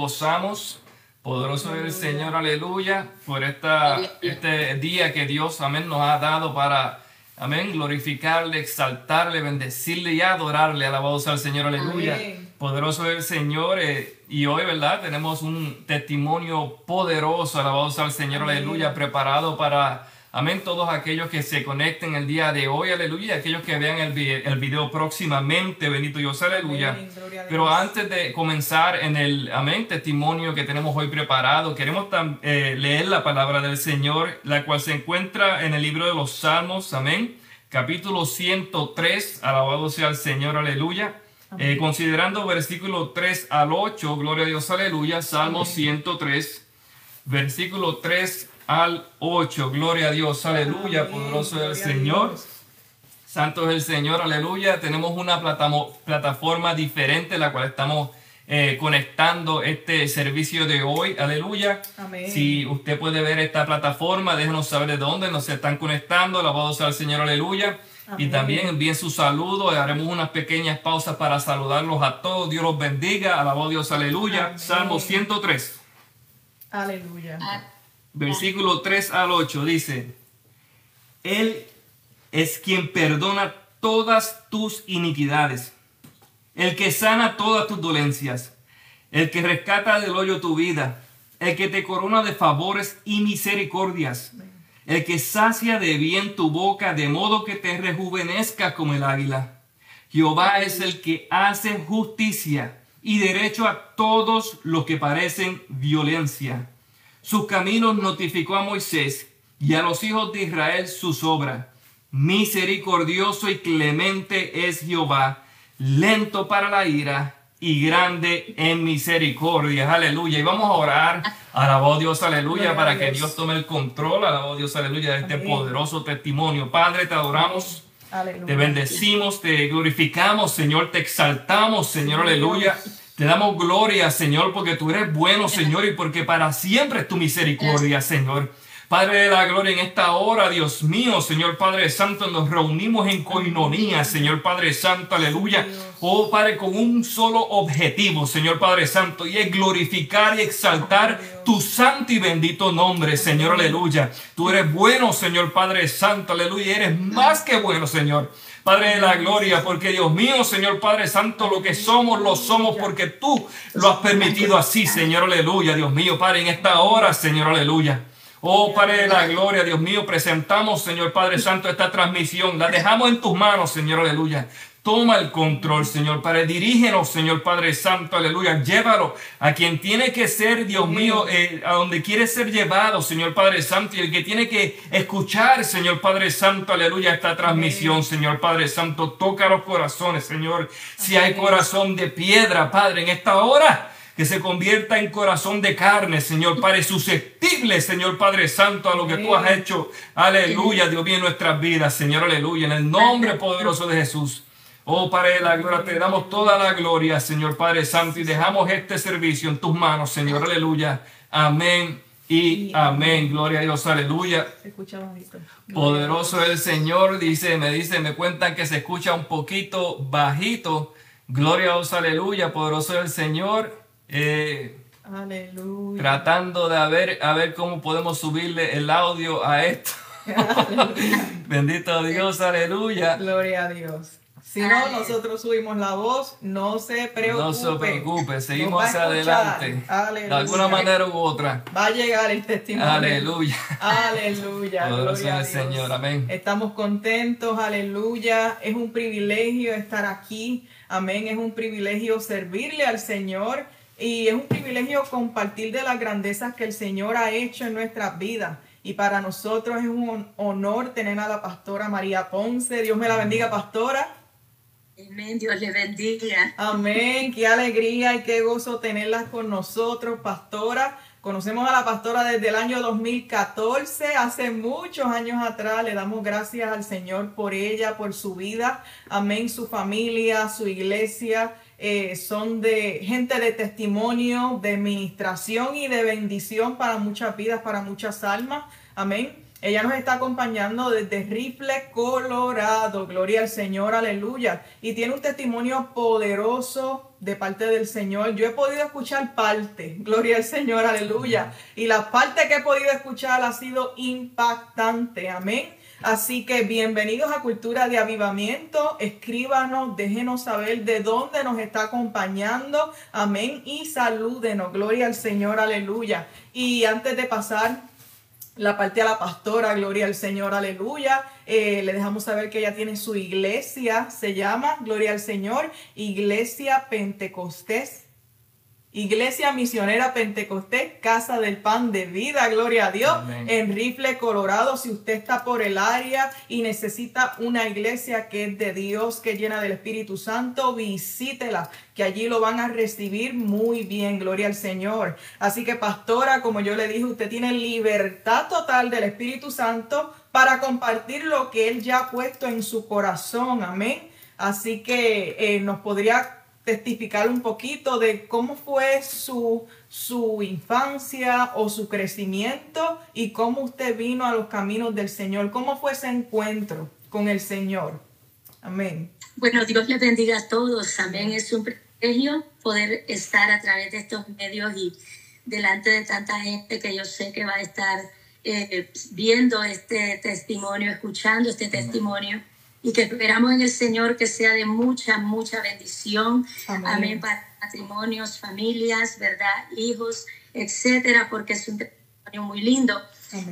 gozamos. Poderoso es el Señor, aleluya, por esta, este día que Dios, amén, nos ha dado para, amén, glorificarle, exaltarle, bendecirle y adorarle. Alabado sea el Señor, aleluya. Poderoso es el Señor. Eh, y hoy, ¿verdad? Tenemos un testimonio poderoso, alabado sea el Señor, aleluya, preparado para Amén. Todos aquellos que se conecten el día de hoy, aleluya. Aquellos que vean el, el video próximamente, bendito Dios, aleluya. Pero antes de comenzar en el, amén, testimonio que tenemos hoy preparado, queremos eh, leer la palabra del Señor, la cual se encuentra en el libro de los Salmos, amén. Capítulo 103, alabado sea el Señor, aleluya. Eh, considerando versículo 3 al 8, gloria a Dios, aleluya. Salmo 103, versículo 3 al 8. Gloria a Dios, aleluya, poderoso es el Señor. Santo es el Señor, aleluya. Tenemos una plataforma diferente, la cual estamos eh, conectando este servicio de hoy, aleluya. Si usted puede ver esta plataforma, déjenos saber de dónde nos están conectando. Alabado sea el Señor, aleluya. Y también envíen su saludo. Haremos unas pequeñas pausas para saludarlos a todos. Dios los bendiga. Alabado Dios, aleluya. Salmo 103. Aleluya versículo 3 al 8 dice, Él es quien perdona todas tus iniquidades, el que sana todas tus dolencias, el que rescata del hoyo tu vida, el que te corona de favores y misericordias, el que sacia de bien tu boca de modo que te rejuvenezca como el águila. Jehová es el que hace justicia y derecho a todos los que parecen violencia sus caminos notificó a Moisés y a los hijos de Israel sus obras. Misericordioso y clemente es Jehová, lento para la ira y grande en misericordia. Aleluya. Y vamos a orar. Alabó Dios, aleluya, para que Dios tome el control. Alabó Dios, aleluya, de este poderoso testimonio. Padre, te adoramos. Te bendecimos, te glorificamos, Señor, te exaltamos, Señor, aleluya. Te damos gloria, Señor, porque tú eres bueno, Señor, y porque para siempre es tu misericordia, Señor. Padre de la gloria, en esta hora, Dios mío, Señor Padre Santo, nos reunimos en coinonía, Señor Padre Santo, aleluya. Oh Padre, con un solo objetivo, Señor Padre Santo, y es glorificar y exaltar tu santo y bendito nombre, Señor, aleluya. Tú eres bueno, Señor Padre Santo, aleluya, eres más que bueno, Señor. Padre de la gloria, porque Dios mío, Señor Padre Santo, lo que somos, lo somos porque tú lo has permitido así, Señor, aleluya, Dios mío, Padre, en esta hora, Señor, aleluya. Oh Padre de la gloria, Dios mío, presentamos, Señor Padre Santo, esta transmisión. La dejamos en tus manos, Señor, aleluya. Toma el control, Señor Padre. Dirígenos, Señor Padre Santo, aleluya. Llévalo a quien tiene que ser, Dios mío, eh, a donde quiere ser llevado, Señor Padre Santo. Y el que tiene que escuchar, Señor Padre Santo, aleluya, esta transmisión, Señor Padre Santo. Toca los corazones, Señor. Si hay corazón de piedra, Padre, en esta hora que se convierta en corazón de carne, Señor Padre, susceptible, Señor Padre Santo, a lo que tú has hecho. Aleluya, Dios mío, en nuestras vidas, Señor, aleluya, en el nombre poderoso de Jesús. Oh Padre de la gloria, te damos toda la gloria, Señor Padre Santo, y dejamos este servicio en tus manos, Señor, aleluya. Amén y amén. Gloria a Dios, aleluya. Poderoso es el Señor, dice, me dice, me cuentan que se escucha un poquito bajito. Gloria a Dios, aleluya. Poderoso el Señor. Eh, aleluya. Tratando de ver, a ver cómo podemos subirle el audio a esto. Bendito Dios, aleluya. Gloria a Dios. Si no, nosotros subimos la voz, no se preocupe. No se preocupe, seguimos hacia adelante. De alguna manera u otra. Va a llegar el testimonio. Aleluya. Aleluya. Gloria al Señor, amén. Estamos contentos, aleluya. Es un privilegio estar aquí, amén. Es un privilegio servirle al Señor y es un privilegio compartir de las grandezas que el Señor ha hecho en nuestras vidas. Y para nosotros es un honor tener a la pastora María Ponce. Dios me la bendiga, pastora. Amén, Dios le bendiga. Amén, qué alegría y qué gozo tenerlas con nosotros, pastora. Conocemos a la pastora desde el año 2014, hace muchos años atrás. Le damos gracias al Señor por ella, por su vida. Amén, su familia, su iglesia. Eh, son de gente de testimonio, de administración y de bendición para muchas vidas, para muchas almas. Amén. Ella nos está acompañando desde Rifle, Colorado. Gloria al Señor, aleluya. Y tiene un testimonio poderoso de parte del Señor. Yo he podido escuchar parte, gloria al Señor, aleluya. Y la parte que he podido escuchar ha sido impactante, amén. Así que bienvenidos a Cultura de Avivamiento. Escríbanos, déjenos saber de dónde nos está acompañando. Amén. Y salúdenos. Gloria al Señor, aleluya. Y antes de pasar la parte a la pastora, gloria al Señor, aleluya. Eh, le dejamos saber que ella tiene su iglesia, se llama, gloria al Señor, Iglesia Pentecostés Iglesia Misionera Pentecostés, Casa del Pan de Vida, gloria a Dios, en Rifle, Colorado. Si usted está por el área y necesita una iglesia que es de Dios, que llena del Espíritu Santo, visítela, que allí lo van a recibir muy bien, gloria al Señor. Así que, pastora, como yo le dije, usted tiene libertad total del Espíritu Santo para compartir lo que Él ya ha puesto en su corazón, amén. Así que eh, nos podría testificar un poquito de cómo fue su, su infancia o su crecimiento y cómo usted vino a los caminos del Señor. ¿Cómo fue ese encuentro con el Señor? Amén. Bueno, Dios le bendiga a todos. Amén. Es un privilegio poder estar a través de estos medios y delante de tanta gente que yo sé que va a estar eh, viendo este testimonio, escuchando este testimonio y que esperamos en el Señor que sea de mucha, mucha bendición. Amén. Para matrimonios, familias, ¿verdad? Hijos, etcétera, porque es un testimonio muy lindo.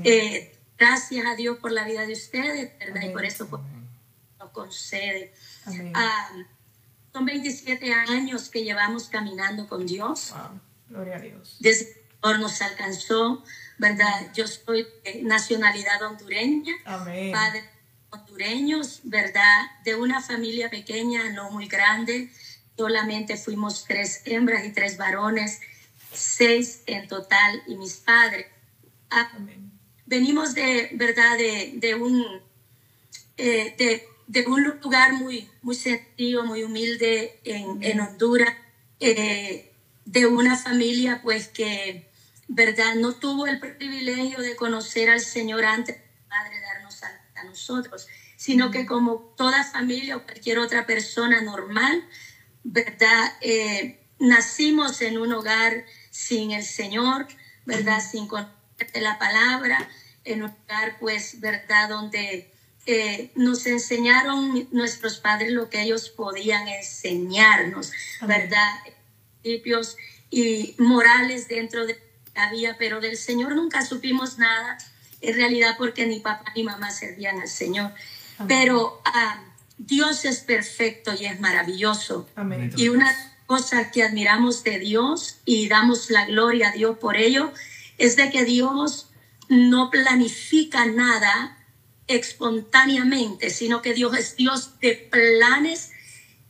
Eh, gracias a Dios por la vida de ustedes, ¿verdad? Y por eso pues, nos concede. Ah, son 27 años que llevamos caminando con Dios. Gloria a Dios. Desde que nos alcanzó, ¿verdad? Yo soy de nacionalidad hondureña. Amén. Padre hondureños, ¿verdad? De una familia pequeña, no muy grande. Solamente fuimos tres hembras y tres varones, seis en total, y mis padres. Ah, venimos de, ¿verdad? De, de un, eh, de, de, un lugar muy, muy sencillo, muy humilde en, en Honduras, eh, de una familia pues que, ¿verdad? No tuvo el privilegio de conocer al Señor antes a nosotros, sino que como toda familia o cualquier otra persona normal, ¿verdad? Eh, nacimos en un hogar sin el Señor, ¿verdad? Sin conocer la palabra, en un hogar, pues, ¿verdad? Donde eh, nos enseñaron nuestros padres lo que ellos podían enseñarnos, ¿verdad? Principios y morales dentro de la vida, pero del Señor nunca supimos nada en realidad porque ni papá ni mamá servían al Señor. Pero ah, Dios es perfecto y es maravilloso. Y una cosa que admiramos de Dios y damos la gloria a Dios por ello es de que Dios no planifica nada espontáneamente, sino que Dios es Dios de planes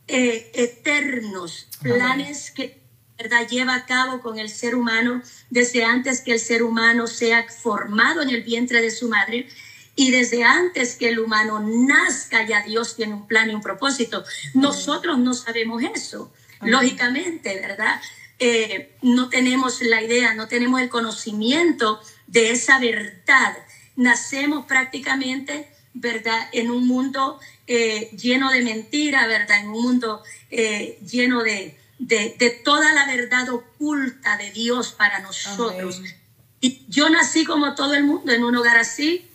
eh, eternos, planes que ¿verdad? lleva a cabo con el ser humano desde antes que el ser humano sea formado en el vientre de su madre y desde antes que el humano nazca ya Dios tiene un plan y un propósito. Nosotros no sabemos eso, lógicamente, ¿verdad? Eh, no tenemos la idea, no tenemos el conocimiento de esa verdad. Nacemos prácticamente, ¿verdad? En un mundo eh, lleno de mentira, ¿verdad? En un mundo eh, lleno de, de, toda la verdad oculta de Dios para nosotros. Y yo nací como todo el mundo en un hogar así,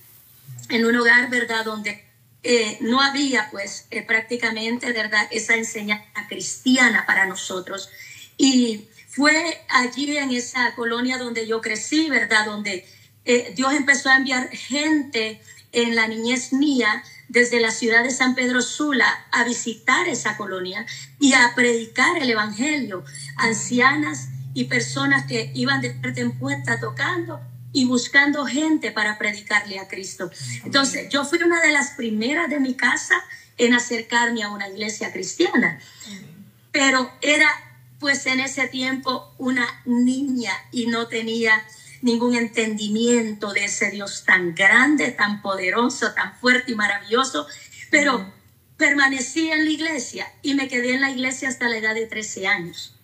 en un hogar, ¿verdad?, donde eh, no había pues eh, prácticamente, ¿verdad?, esa enseñanza cristiana para nosotros. Y fue allí en esa colonia donde yo crecí, ¿verdad?, donde eh, Dios empezó a enviar gente en la niñez mía desde la ciudad de San Pedro Sula a visitar esa colonia y a predicar el Evangelio. Ancianas y personas que iban de puerta en puerta tocando y buscando gente para predicarle a Cristo. Entonces, yo fui una de las primeras de mi casa en acercarme a una iglesia cristiana, pero era pues en ese tiempo una niña y no tenía ningún entendimiento de ese Dios tan grande, tan poderoso, tan fuerte y maravilloso, pero permanecí en la iglesia y me quedé en la iglesia hasta la edad de 13 años.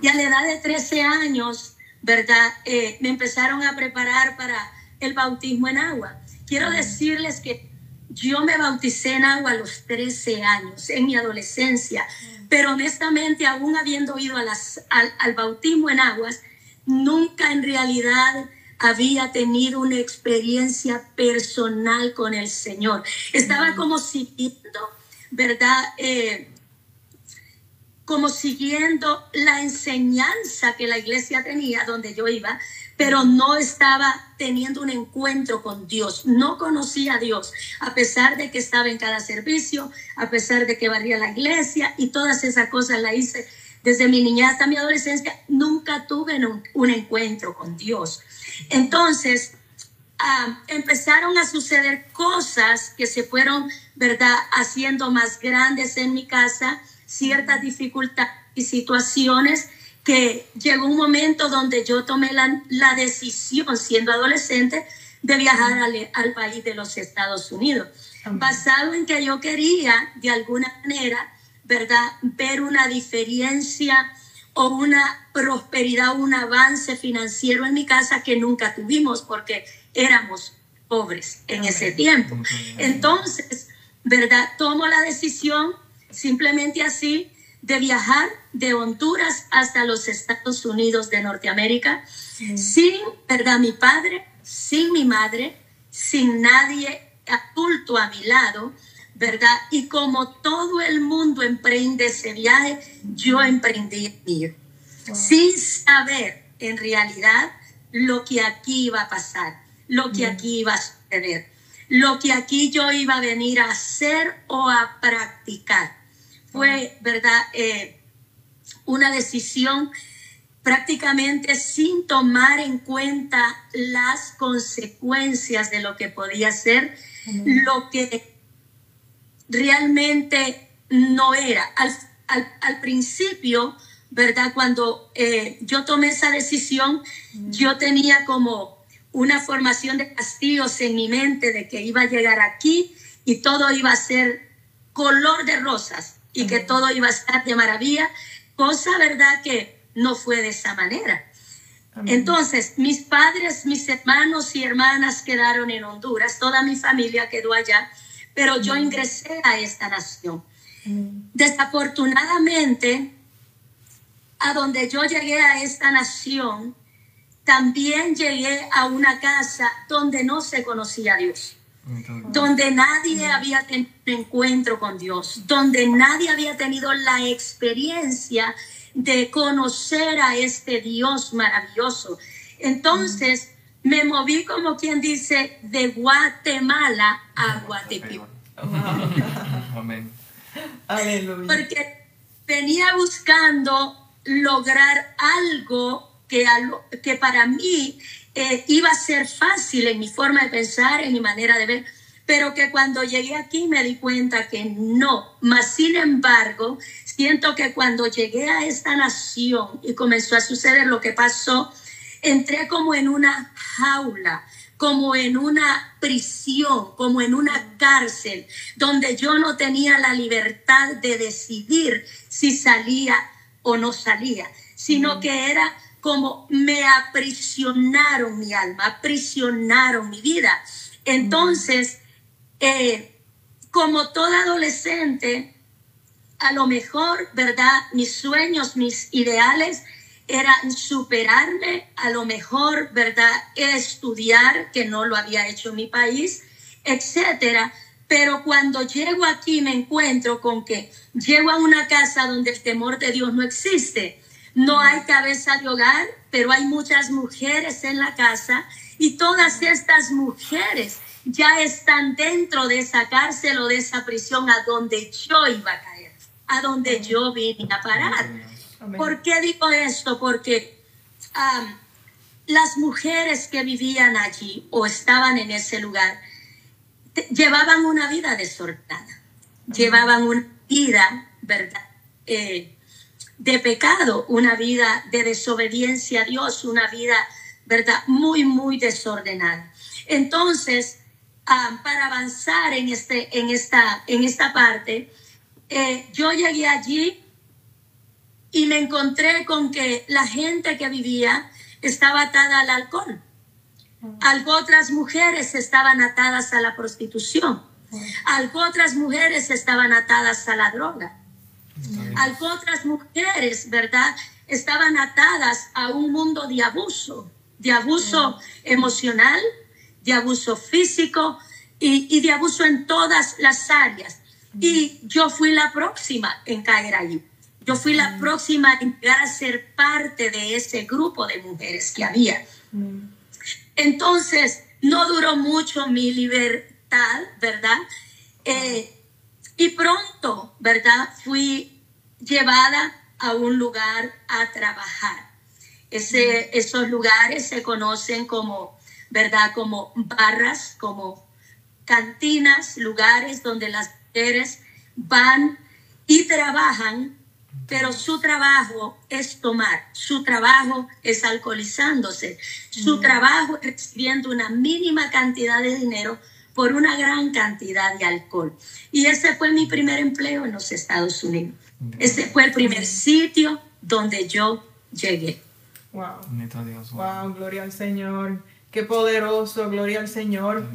Y a la edad de 13 años, ¿verdad? Eh, me empezaron a preparar para el bautismo en agua. Quiero decirles que yo me bauticé en agua a los 13 años, en mi adolescencia, pero honestamente, aún habiendo ido a las, al, al bautismo en aguas, nunca en realidad había tenido una experiencia personal con el Señor. Estaba como siguiendo, ¿verdad? Eh, como siguiendo la enseñanza que la iglesia tenía donde yo iba, pero no estaba teniendo un encuentro con Dios, no conocía a Dios, a pesar de que estaba en cada servicio, a pesar de que barría la iglesia y todas esas cosas la hice desde mi niñez hasta mi adolescencia, nunca tuve un, encuentro con Dios. Entonces, ah, empezaron a suceder cosas que se fueron, ¿verdad?, haciendo más grandes en mi casa, ciertas dificultades y situaciones que llegó un momento donde yo tomé la, decisión, siendo adolescente, de viajar al, al, país de los Estados Unidos, basado en que yo quería, de alguna manera, ¿verdad?, ver una diferencia o una prosperidad, un avance financiero en mi casa que nunca tuvimos porque éramos pobres en ese tiempo. Entonces, ¿verdad? Tomo la decisión simplemente así de viajar de Honduras hasta los Estados Unidos de Norteamérica, sin, ¿verdad? Mi padre, sin mi madre, sin nadie adulto a mi lado, ¿verdad? Y como todo el mundo emprende ese viaje, yo emprendí el mío, sin saber en realidad lo que aquí iba a pasar, lo que aquí iba a suceder, lo que aquí yo iba a venir a hacer o a practicar. Fue, ¿verdad? Eh, una decisión prácticamente sin tomar en cuenta las consecuencias de lo que podía ser, lo que realmente no era. Al, principio, ¿verdad? Cuando eh, yo tomé esa decisión, yo tenía como una formación de castigos en mi mente de que iba a llegar aquí y todo iba a ser color de rosas y que todo iba a estar de maravilla, cosa, ¿verdad? Que no fue de esa manera. Entonces, mis padres, mis hermanos y hermanas quedaron en Honduras, toda mi familia quedó allá pero yo ingresé a esta nación. Desafortunadamente, a donde yo llegué a esta nación, también llegué a una casa donde no se conocía a Dios, donde nadie había tenido encuentro con Dios, donde nadie había tenido la experiencia de conocer a este Dios maravilloso. Entonces, me moví como quien dice de Guatemala a Guatepeor. Amén. Porque venía buscando lograr algo que, que para mí eh, iba a ser fácil en mi forma de pensar, en mi manera de ver, pero que cuando llegué aquí me di cuenta que no. Mas, sin embargo, siento que cuando llegué a esta nación y comenzó a suceder lo que pasó, entré como en una jaula, como en una prisión, como en una cárcel, donde yo no tenía la libertad de decidir si salía o no salía, sino que era como me aprisionaron mi alma, aprisionaron mi vida. Entonces, eh, como toda adolescente, a lo mejor, ¿verdad? Mis sueños, mis ideales era superarme, a lo mejor, ¿verdad? Estudiar, que no lo había hecho en mi país, etcétera. Pero cuando llego aquí me encuentro con que llego a una casa donde el temor de Dios no existe. No hay cabeza de hogar, pero hay muchas mujeres en la casa y todas estas mujeres ya están dentro de esa cárcel o de esa prisión a donde yo iba a caer, a donde yo vine a parar. ¿Por qué digo esto? Porque las mujeres que vivían allí o estaban en ese lugar llevaban una vida desordenada, llevaban una vida, ¿verdad? Eh, de pecado, una vida de desobediencia a Dios, una vida, ¿verdad? Muy, muy desordenada. Entonces, para avanzar en, este, en, esta, en esta parte, eh, yo llegué allí y me encontré con que la gente que vivía estaba atada al alcohol. Algo otras mujeres estaban atadas a la prostitución. Algo otras mujeres estaban atadas a la droga. Algo otras mujeres, ¿verdad? Estaban atadas a un mundo de abuso, de abuso emocional, de abuso físico y, de abuso en todas las áreas. Y yo fui la próxima en caer allí. Yo fui la próxima en llegar a ser parte de ese grupo de mujeres que había. Entonces, no duró mucho mi libertad, ¿verdad? Eh, y pronto, ¿verdad? Fui llevada a un lugar a trabajar. Ese, esos lugares se conocen como, ¿verdad? Como barras, como cantinas, lugares donde las mujeres van y trabajan pero su trabajo es tomar, su trabajo es alcoholizándose, su trabajo es recibiendo una mínima cantidad de dinero por una gran cantidad de alcohol. Y ese fue mi primer empleo en los Estados Unidos. Ese fue el primer sitio donde yo llegué. Wow. Wow, gloria al Señor. Qué poderoso, gloria al Señor.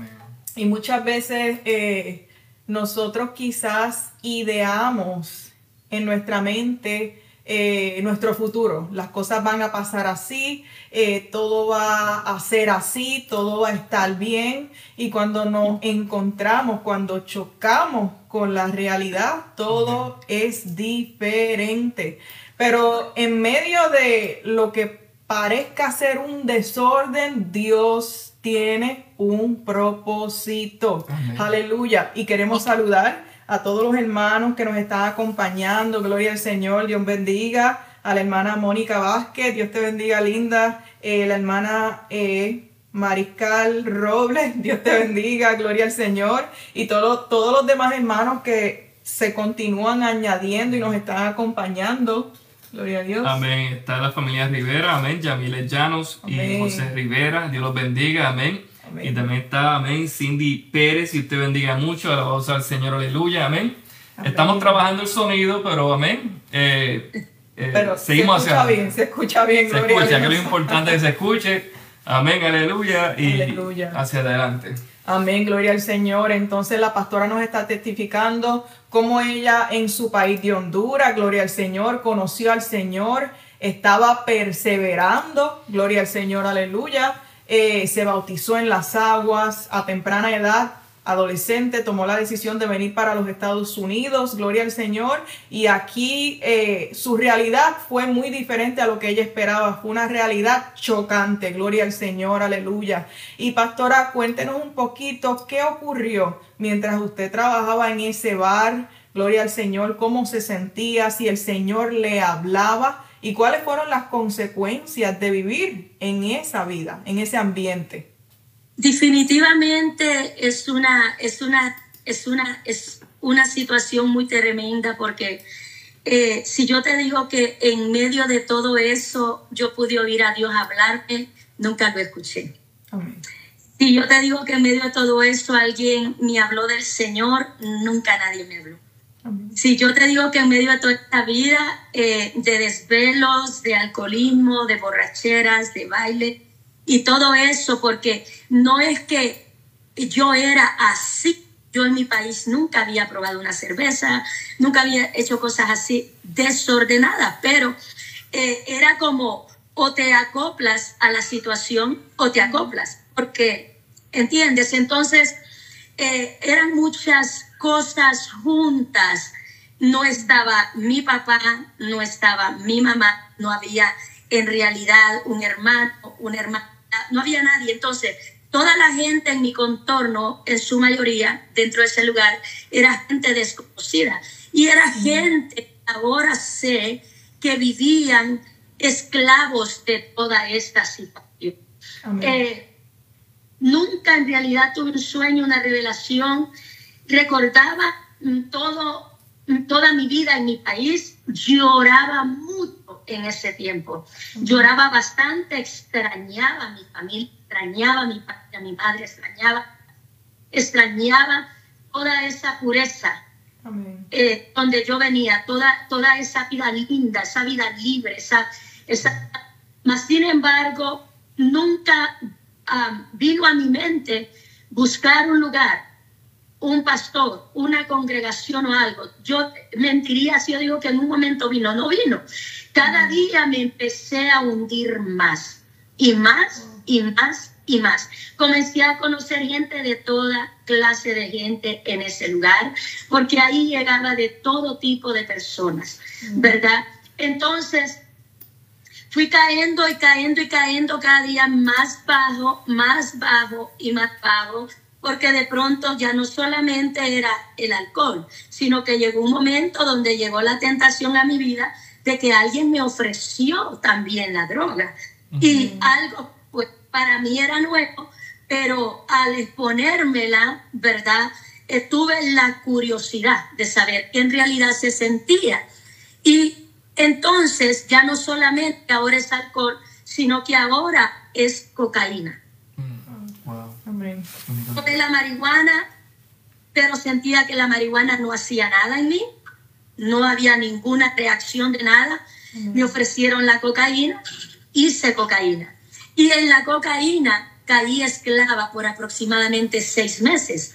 Y muchas veces eh, nosotros quizás ideamos en nuestra mente eh, nuestro futuro. Las cosas van a pasar así, eh, todo va a ser así, todo va a estar bien. Y cuando nos encontramos, cuando chocamos con la realidad, todo es diferente. Pero en medio de lo que parezca ser un desorden, Dios tiene un propósito. Aleluya. Y queremos saludar a todos los hermanos que nos están acompañando. Gloria al Señor, Dios bendiga. A la hermana Mónica Vázquez, Dios te bendiga, linda. Eh, la hermana eh, Mariscal Robles, Dios te bendiga, gloria al Señor. Y todos los demás hermanos que se continúan añadiendo y nos están acompañando. Gloria a Dios. Amén. Está la familia Rivera, amén. Yamiles Llanos y José Rivera, Dios los bendiga, amén. Y también está, amén, Cindy Pérez, y usted bendiga mucho, alabados al Señor, aleluya, amén. Estamos trabajando el sonido, pero amén. Eh, eh, pero seguimos se escucha bien, se escucha bien, Se escucha, que lo importante es que se escuche. Amén, aleluya, y hacia adelante. Amén, gloria al Señor. Entonces la pastora nos está testificando cómo ella en su país de Honduras, gloria al Señor, conoció al Señor, estaba perseverando, gloria al Señor, aleluya eh, se bautizó en las aguas a temprana edad, adolescente, tomó la decisión de venir para los Estados Unidos, gloria al Señor, y aquí eh, su realidad fue muy diferente a lo que ella esperaba, fue una realidad chocante, gloria al Señor, aleluya. Y pastora, cuéntenos un poquito qué ocurrió mientras usted trabajaba en ese bar, gloria al Señor, cómo se sentía, si el Señor le hablaba y cuáles fueron las consecuencias de vivir en esa vida, en ese ambiente. Definitivamente es una, es una, es una, es una situación muy tremenda porque eh, si yo te digo que en medio de todo eso yo pude oír a Dios hablarme, nunca lo escuché. Si yo te digo que en medio de todo eso alguien me habló del Señor, nunca nadie me habló. Si yo te digo que en medio de toda esta vida eh, de desvelos, de alcoholismo, de borracheras, de baile y todo eso, porque no es que yo era así. Yo en mi país nunca había probado una cerveza, nunca había hecho cosas así desordenadas, pero eh, era como o te acoplas a la situación o te acoplas, porque, ¿entiendes? Entonces, eh, eran muchas cosas juntas. No estaba mi papá, no estaba mi mamá, no había en realidad un hermano, una hermana, no había nadie. Entonces, toda la gente en mi contorno, en su mayoría, dentro de ese lugar, era gente desconocida. Y era gente, ahora sé, que vivían esclavos de toda esta situación. Eh, nunca en realidad tuve un sueño, una revelación. Recordaba todo, toda mi vida en mi país, lloraba mucho en ese tiempo. Lloraba bastante, extrañaba a mi familia, extrañaba a mi, a mi padre, extrañaba, extrañaba toda esa pureza eh, donde yo venía, toda, toda esa vida linda, esa vida libre, esa, esa... Mas, sin embargo, nunca ah, vino a mi mente buscar un lugar, un pastor, una congregación o algo. Yo mentiría si yo digo que en un momento vino, no vino. Cada día me empecé a hundir más y más y más y más. Comencé a conocer gente de toda clase de gente en ese lugar, porque ahí llegaba de todo tipo de personas, ¿verdad? Entonces, fui cayendo y cayendo y cayendo cada día más bajo, más bajo y más bajo, porque de pronto ya no solamente era el alcohol, sino que llegó un momento donde llegó la tentación a mi vida de que alguien me ofreció también la droga. Y algo, pues para mí era nuevo, pero al exponérmela, ¿verdad? Tuve la curiosidad de saber qué en realidad se sentía. Y entonces ya no solamente ahora es alcohol, sino que ahora es cocaína. Mm, la marihuana, pero sentía que la marihuana no hacía nada en mí, no había ninguna reacción de nada. Me ofrecieron la cocaína, hice cocaína. Y en la cocaína caí esclava por aproximadamente seis meses.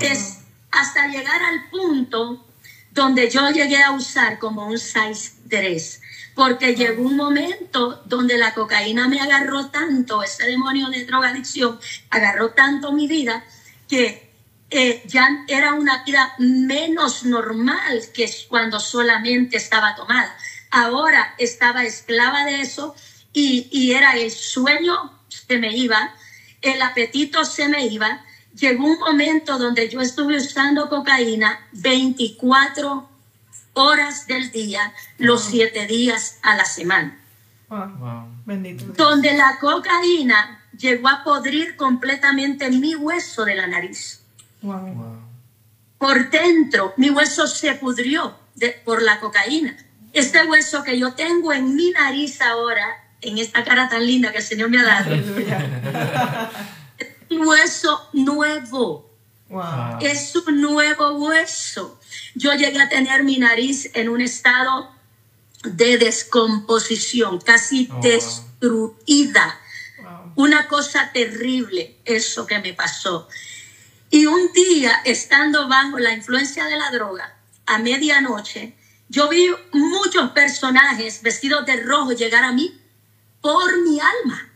Es hasta llegar al punto donde yo llegué a usar como un size 3, porque llegó un momento donde la cocaína me agarró tanto, ese demonio de drogadicción agarró tanto mi vida, que eh, ya era una vida menos normal que cuando solamente estaba tomada. Ahora estaba esclava de eso y, y era el sueño se me iba, el apetito se me iba, llegó un momento donde yo estuve usando cocaína 24 horas del día, los siete días a la semana. Donde la cocaína llegó a podrir completamente mi hueso de la nariz. Por dentro, mi hueso se pudrió por la cocaína. Este hueso que yo tengo en mi nariz ahora, en esta cara tan linda que el Señor me ha dado, hueso nuevo. Es un nuevo hueso. Yo llegué a tener mi nariz en un estado de descomposición, casi oh, destruida. Una cosa terrible, eso que me pasó. Y un día, estando bajo la influencia de la droga, a medianoche, yo vi muchos personajes vestidos de rojo llegar a mí por mi alma.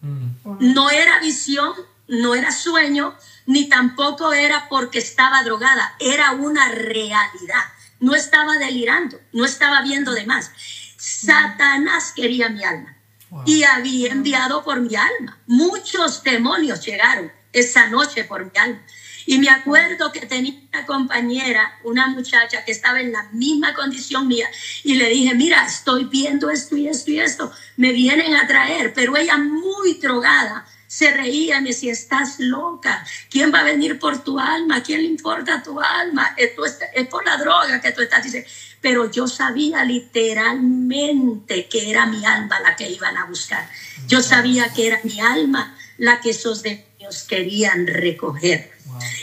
Mm. No era visión, no era sueño, ni tampoco era porque estaba drogada, era una realidad. No estaba delirando, no estaba viendo de más. Satanás quería mi alma y había enviado por mi alma. Muchos demonios llegaron esa noche por mi alma. Y me acuerdo que tenía una compañera, una muchacha que estaba en la misma condición mía, y le dije, mira, estoy viendo esto y esto y esto, me vienen a traer, pero ella muy drogada, se reía, me decía, estás loca, ¿quién va a venir por tu alma? ¿Quién le importa tu alma? Esto es, por la droga que tú estás diciendo. Pero yo sabía literalmente que era mi alma la que iban a buscar. Yo sabía que era mi alma la que esos demonios querían recoger.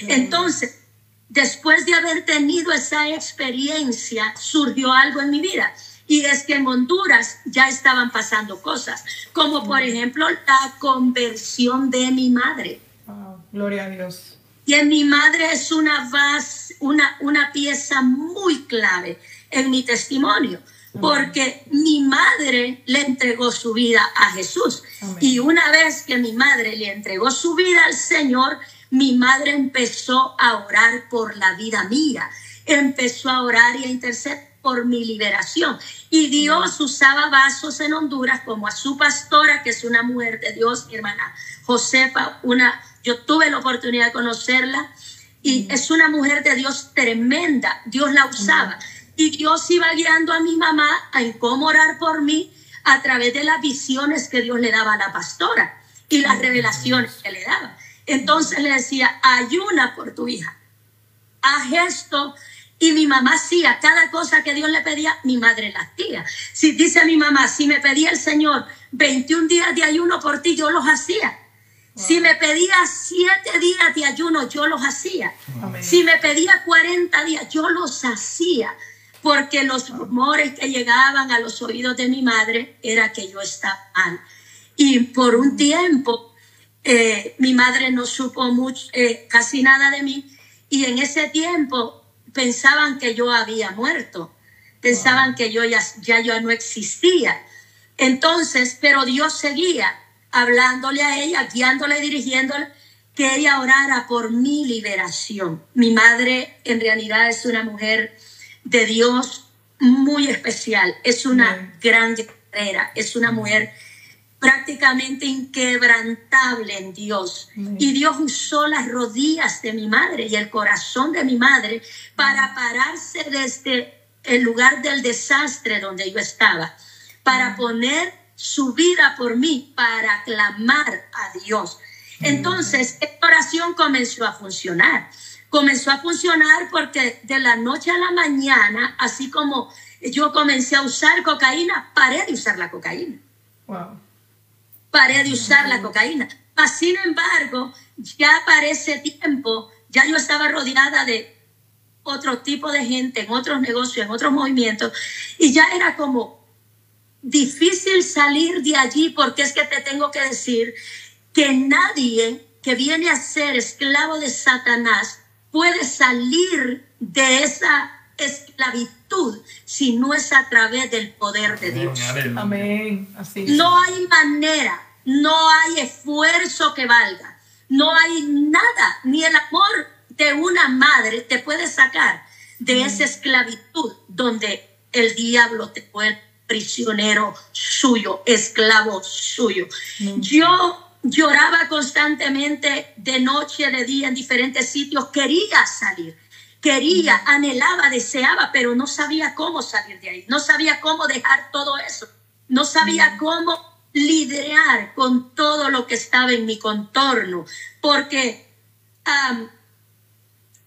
Entonces, después de haber tenido esa experiencia, surgió algo en mi vida. Y es que en Honduras ya estaban pasando cosas, como por ejemplo la conversión de mi madre. gloria a Dios. Y en mi madre es una, base, una, una pieza muy clave en mi testimonio, porque mi madre le entregó su vida a Jesús. Y una vez que mi madre le entregó su vida al Señor, mi madre empezó a orar por la vida mía, empezó a orar y a interceder por mi liberación. Y Dios usaba vasos en Honduras como a su pastora, que es una mujer de Dios, mi hermana Josefa, una, yo tuve la oportunidad de conocerla y es una mujer de Dios tremenda. Dios la usaba. Y Dios iba guiando a mi mamá a cómo orar por mí a través de las visiones que Dios le daba a la pastora y las revelaciones que le daba. Entonces le decía, ayuna por tu hija, haz esto y mi mamá hacía cada cosa que Dios le pedía, mi madre la hacía. Si dice mi mamá, si me pedía el Señor 21 días de ayuno por ti, yo los hacía. Si me pedía 7 días de ayuno, yo los hacía. Si me pedía 40 días, yo los hacía. Porque los rumores que llegaban a los oídos de mi madre era que yo estaba mal. Y por un tiempo eh, mi madre no supo mucho, eh, casi nada de mí y en ese tiempo pensaban que yo había muerto, pensaban que yo ya, ya yo no existía. Entonces, pero Dios seguía hablándole a ella, guiándole, dirigiéndole, que ella orara por mi liberación. Mi madre en realidad es una mujer de Dios muy especial, es una gran guerrera, es una mujer prácticamente inquebrantable en Dios. Y Dios usó las rodillas de mi madre y el corazón de mi madre para pararse desde el lugar del desastre donde yo estaba, para poner su vida por mí, para clamar a Dios. Entonces, esta oración comenzó a funcionar. Comenzó a funcionar porque de la noche a la mañana, así como yo comencé a usar cocaína, paré de usar la cocaína. Wow paré de usar la cocaína. sin embargo, ya para ese tiempo, ya yo estaba rodeada de otro tipo de gente, en otros negocios, en otros movimientos, y ya era como difícil salir de allí porque es que te tengo que decir que nadie que viene a ser esclavo de Satanás puede salir de esa esclavitud si no es a través del poder de Dios. Amén. Así No hay manera no hay esfuerzo que valga, no hay nada, ni el amor de una madre te puede sacar de esa esclavitud donde el diablo te fue prisionero suyo, esclavo suyo. Yo lloraba constantemente de noche, de día, en diferentes sitios, quería salir, quería, anhelaba, deseaba, pero no sabía cómo salir de ahí, no sabía cómo dejar todo eso, no sabía cómo lidiar con todo lo que estaba en mi contorno, porque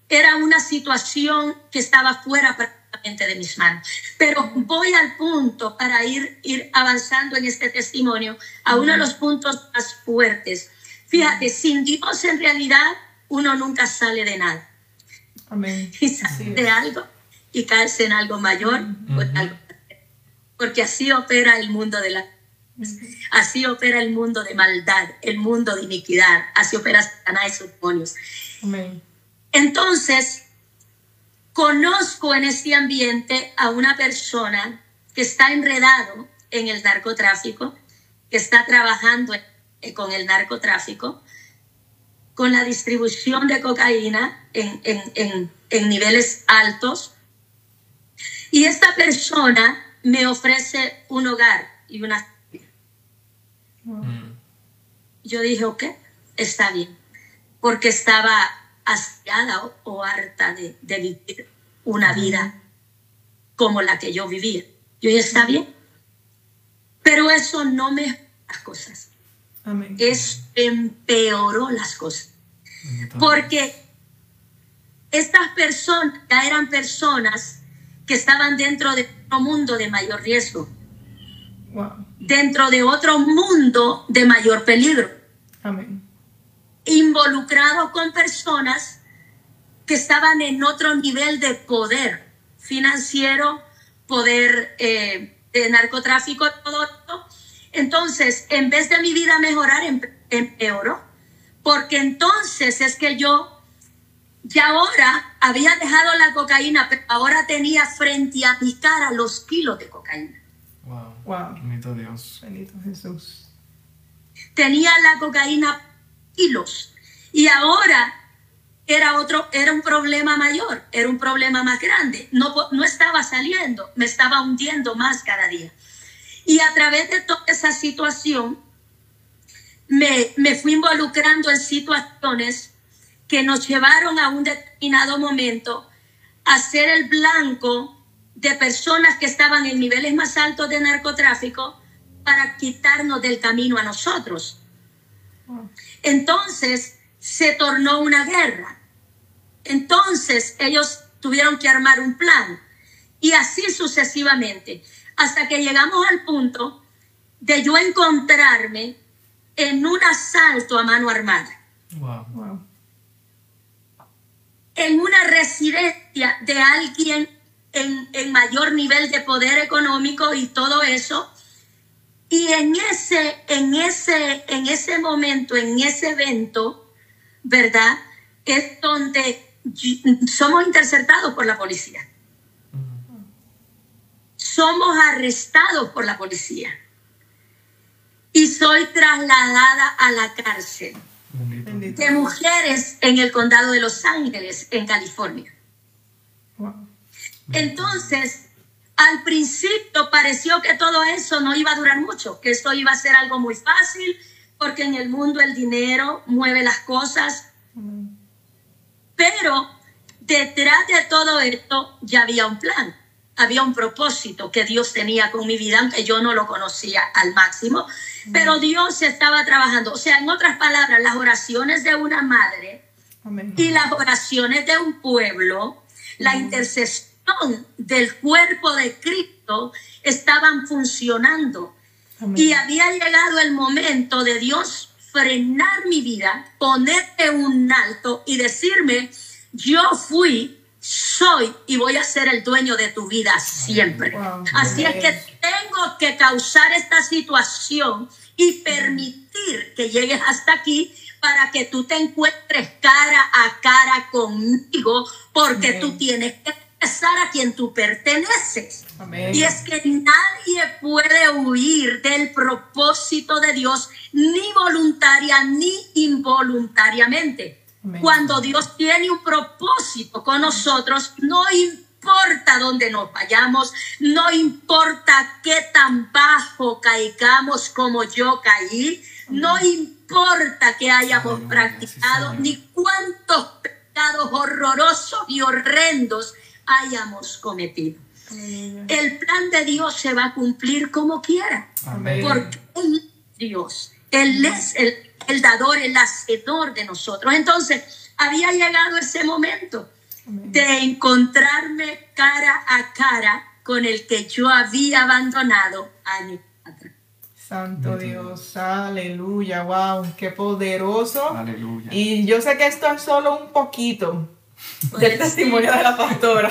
era una situación que estaba fuera prácticamente de mis manos. Pero voy al punto para ir, ir avanzando en este testimonio a uno de los puntos más fuertes. Fíjate, sin Dios en realidad uno nunca sale de nada. Amén. Y sale de algo y caerse en algo mayor, porque así opera el mundo de la Así opera el mundo de maldad, el mundo de iniquidad. Así opera Satanás y sus demonios. Entonces, conozco en este ambiente a una persona que está enredado en el narcotráfico, que está trabajando con el narcotráfico, con la distribución de cocaína en, en niveles altos. Y esta persona me ofrece un hogar y una. Yo dije, ok, está bien, porque estaba hastiada o, harta de, vivir una vida como la que yo vivía. Yo dije, está bien, pero eso no me las cosas. Eso empeoró las cosas. Porque estas personas ya eran personas que estaban dentro de un mundo de mayor riesgo dentro de otro mundo de mayor peligro. Amén. Involucrado con personas que estaban en otro nivel de poder financiero, poder eh, de narcotráfico, todo esto. Entonces, en vez de mi vida mejorar, em, empeoró. Porque entonces es que yo ya ahora había dejado la cocaína, pero ahora tenía frente a mi cara los kilos de cocaína. Wow. Bendito Dios. Bendito Jesús. Tenía la cocaína kilos. Y ahora era otro, era un problema mayor, era un problema más grande. No, no estaba saliendo, me estaba hundiendo más cada día. Y a través de toda esa situación, me, me fui involucrando en situaciones que nos llevaron a un determinado momento a ser el blanco de personas que estaban en niveles más altos de narcotráfico para quitarnos del camino a nosotros. Entonces se tornó una guerra. Entonces ellos tuvieron que armar un plan y así sucesivamente, hasta que llegamos al punto de yo encontrarme en un asalto a mano armada. En una residencia de alguien en, mayor nivel de poder económico y todo eso. Y en ese, en ese, en ese momento, en ese evento, ¿verdad? Es donde somos interceptados por la policía. Somos arrestados por la policía. Y soy trasladada a la cárcel de mujeres en el condado de Los Ángeles, en California. Entonces, al principio pareció que todo eso no iba a durar mucho, que esto iba a ser algo muy fácil, porque en el mundo el dinero mueve las cosas. Pero detrás de todo esto ya había un plan, había un propósito que Dios tenía con mi vida, aunque yo no lo conocía al máximo, pero Dios estaba trabajando. O sea, en otras palabras, las oraciones de una madre y las oraciones de un pueblo, la intercesión del cuerpo de Cristo estaban funcionando. Y había llegado el momento de Dios frenar mi vida, ponerte un alto y decirme, yo fui, soy y voy a ser el dueño de tu vida siempre. Así es que tengo que causar esta situación y permitir que llegues hasta aquí para que tú te encuentres cara a cara conmigo, porque tú tienes que a quien tú perteneces. Y es que nadie puede huir del propósito de Dios, ni voluntaria ni involuntariamente. Cuando Dios tiene un propósito con nosotros, no importa dónde nos vayamos, no importa qué tan bajo caigamos como yo caí, no importa que hayamos practicado, ni cuántos pecados horrorosos y horrendos hayamos cometido. El plan de Dios se va a cumplir como quiera. Porque Él Dios. Él es el, el, dador, el hacedor de nosotros. Entonces, había llegado ese momento de encontrarme cara a cara con el que yo había abandonado años atrás. Santo Dios, aleluya, wow, qué poderoso. Aleluya. Y yo sé que esto es solo un poquito, del testimonio de la pastora.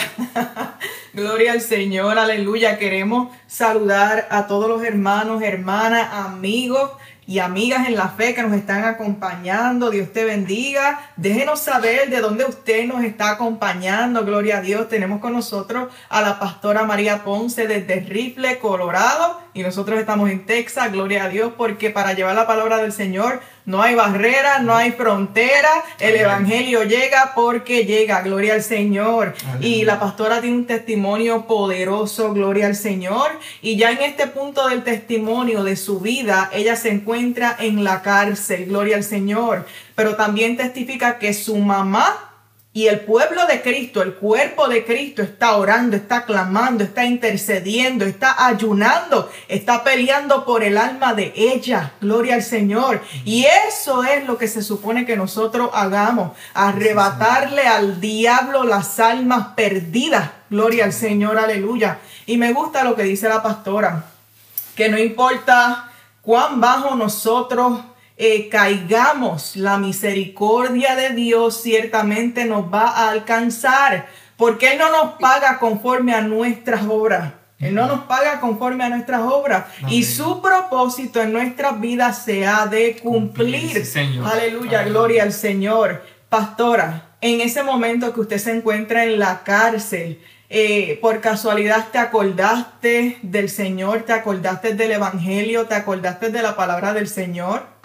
Gloria al Señor, aleluya. Queremos saludar a todos los hermanos, hermanas, amigos y amigas en la fe que nos están acompañando. Dios te bendiga. Déjenos saber de dónde usted nos está acompañando. Gloria a Dios. Tenemos con nosotros a la pastora María Ponce desde Rifle, Colorado. Y nosotros estamos en Texas. Gloria a Dios porque para llevar la palabra del Señor no hay barrera, no hay frontera. El Evangelio llega porque llega. Gloria al Señor. Y la pastora tiene un testimonio poderoso. Gloria al Señor. Y ya en este punto del testimonio de su vida, ella se encuentra en la cárcel. Gloria al Señor. Pero también testifica que su mamá y el pueblo de Cristo, el cuerpo de Cristo está orando, está clamando, está intercediendo, está ayunando, está peleando por el alma de ella. Gloria al Señor. Y eso es lo que se supone que nosotros hagamos. Arrebatarle al diablo las almas perdidas. Gloria al Señor, aleluya. Y me gusta lo que dice la pastora, que no importa cuán bajo nosotros eh, caigamos, la misericordia de Dios ciertamente nos va a alcanzar, porque Él no nos paga conforme a nuestras obras. Él no nos paga conforme a nuestras obras. Y su propósito en nuestras vidas se ha de cumplir. Aleluya, gloria al Señor. Pastora, en ese momento que usted se encuentra en la cárcel, eh, por casualidad te acordaste del Señor, te acordaste del Evangelio, te acordaste de la palabra del Señor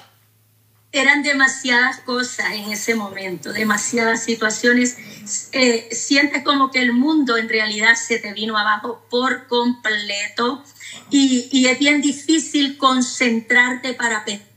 eran demasiadas cosas en ese momento, demasiadas situaciones. Eh, sientes como que el mundo en realidad se te vino abajo por completo y, y es bien difícil concentrarte para pensar.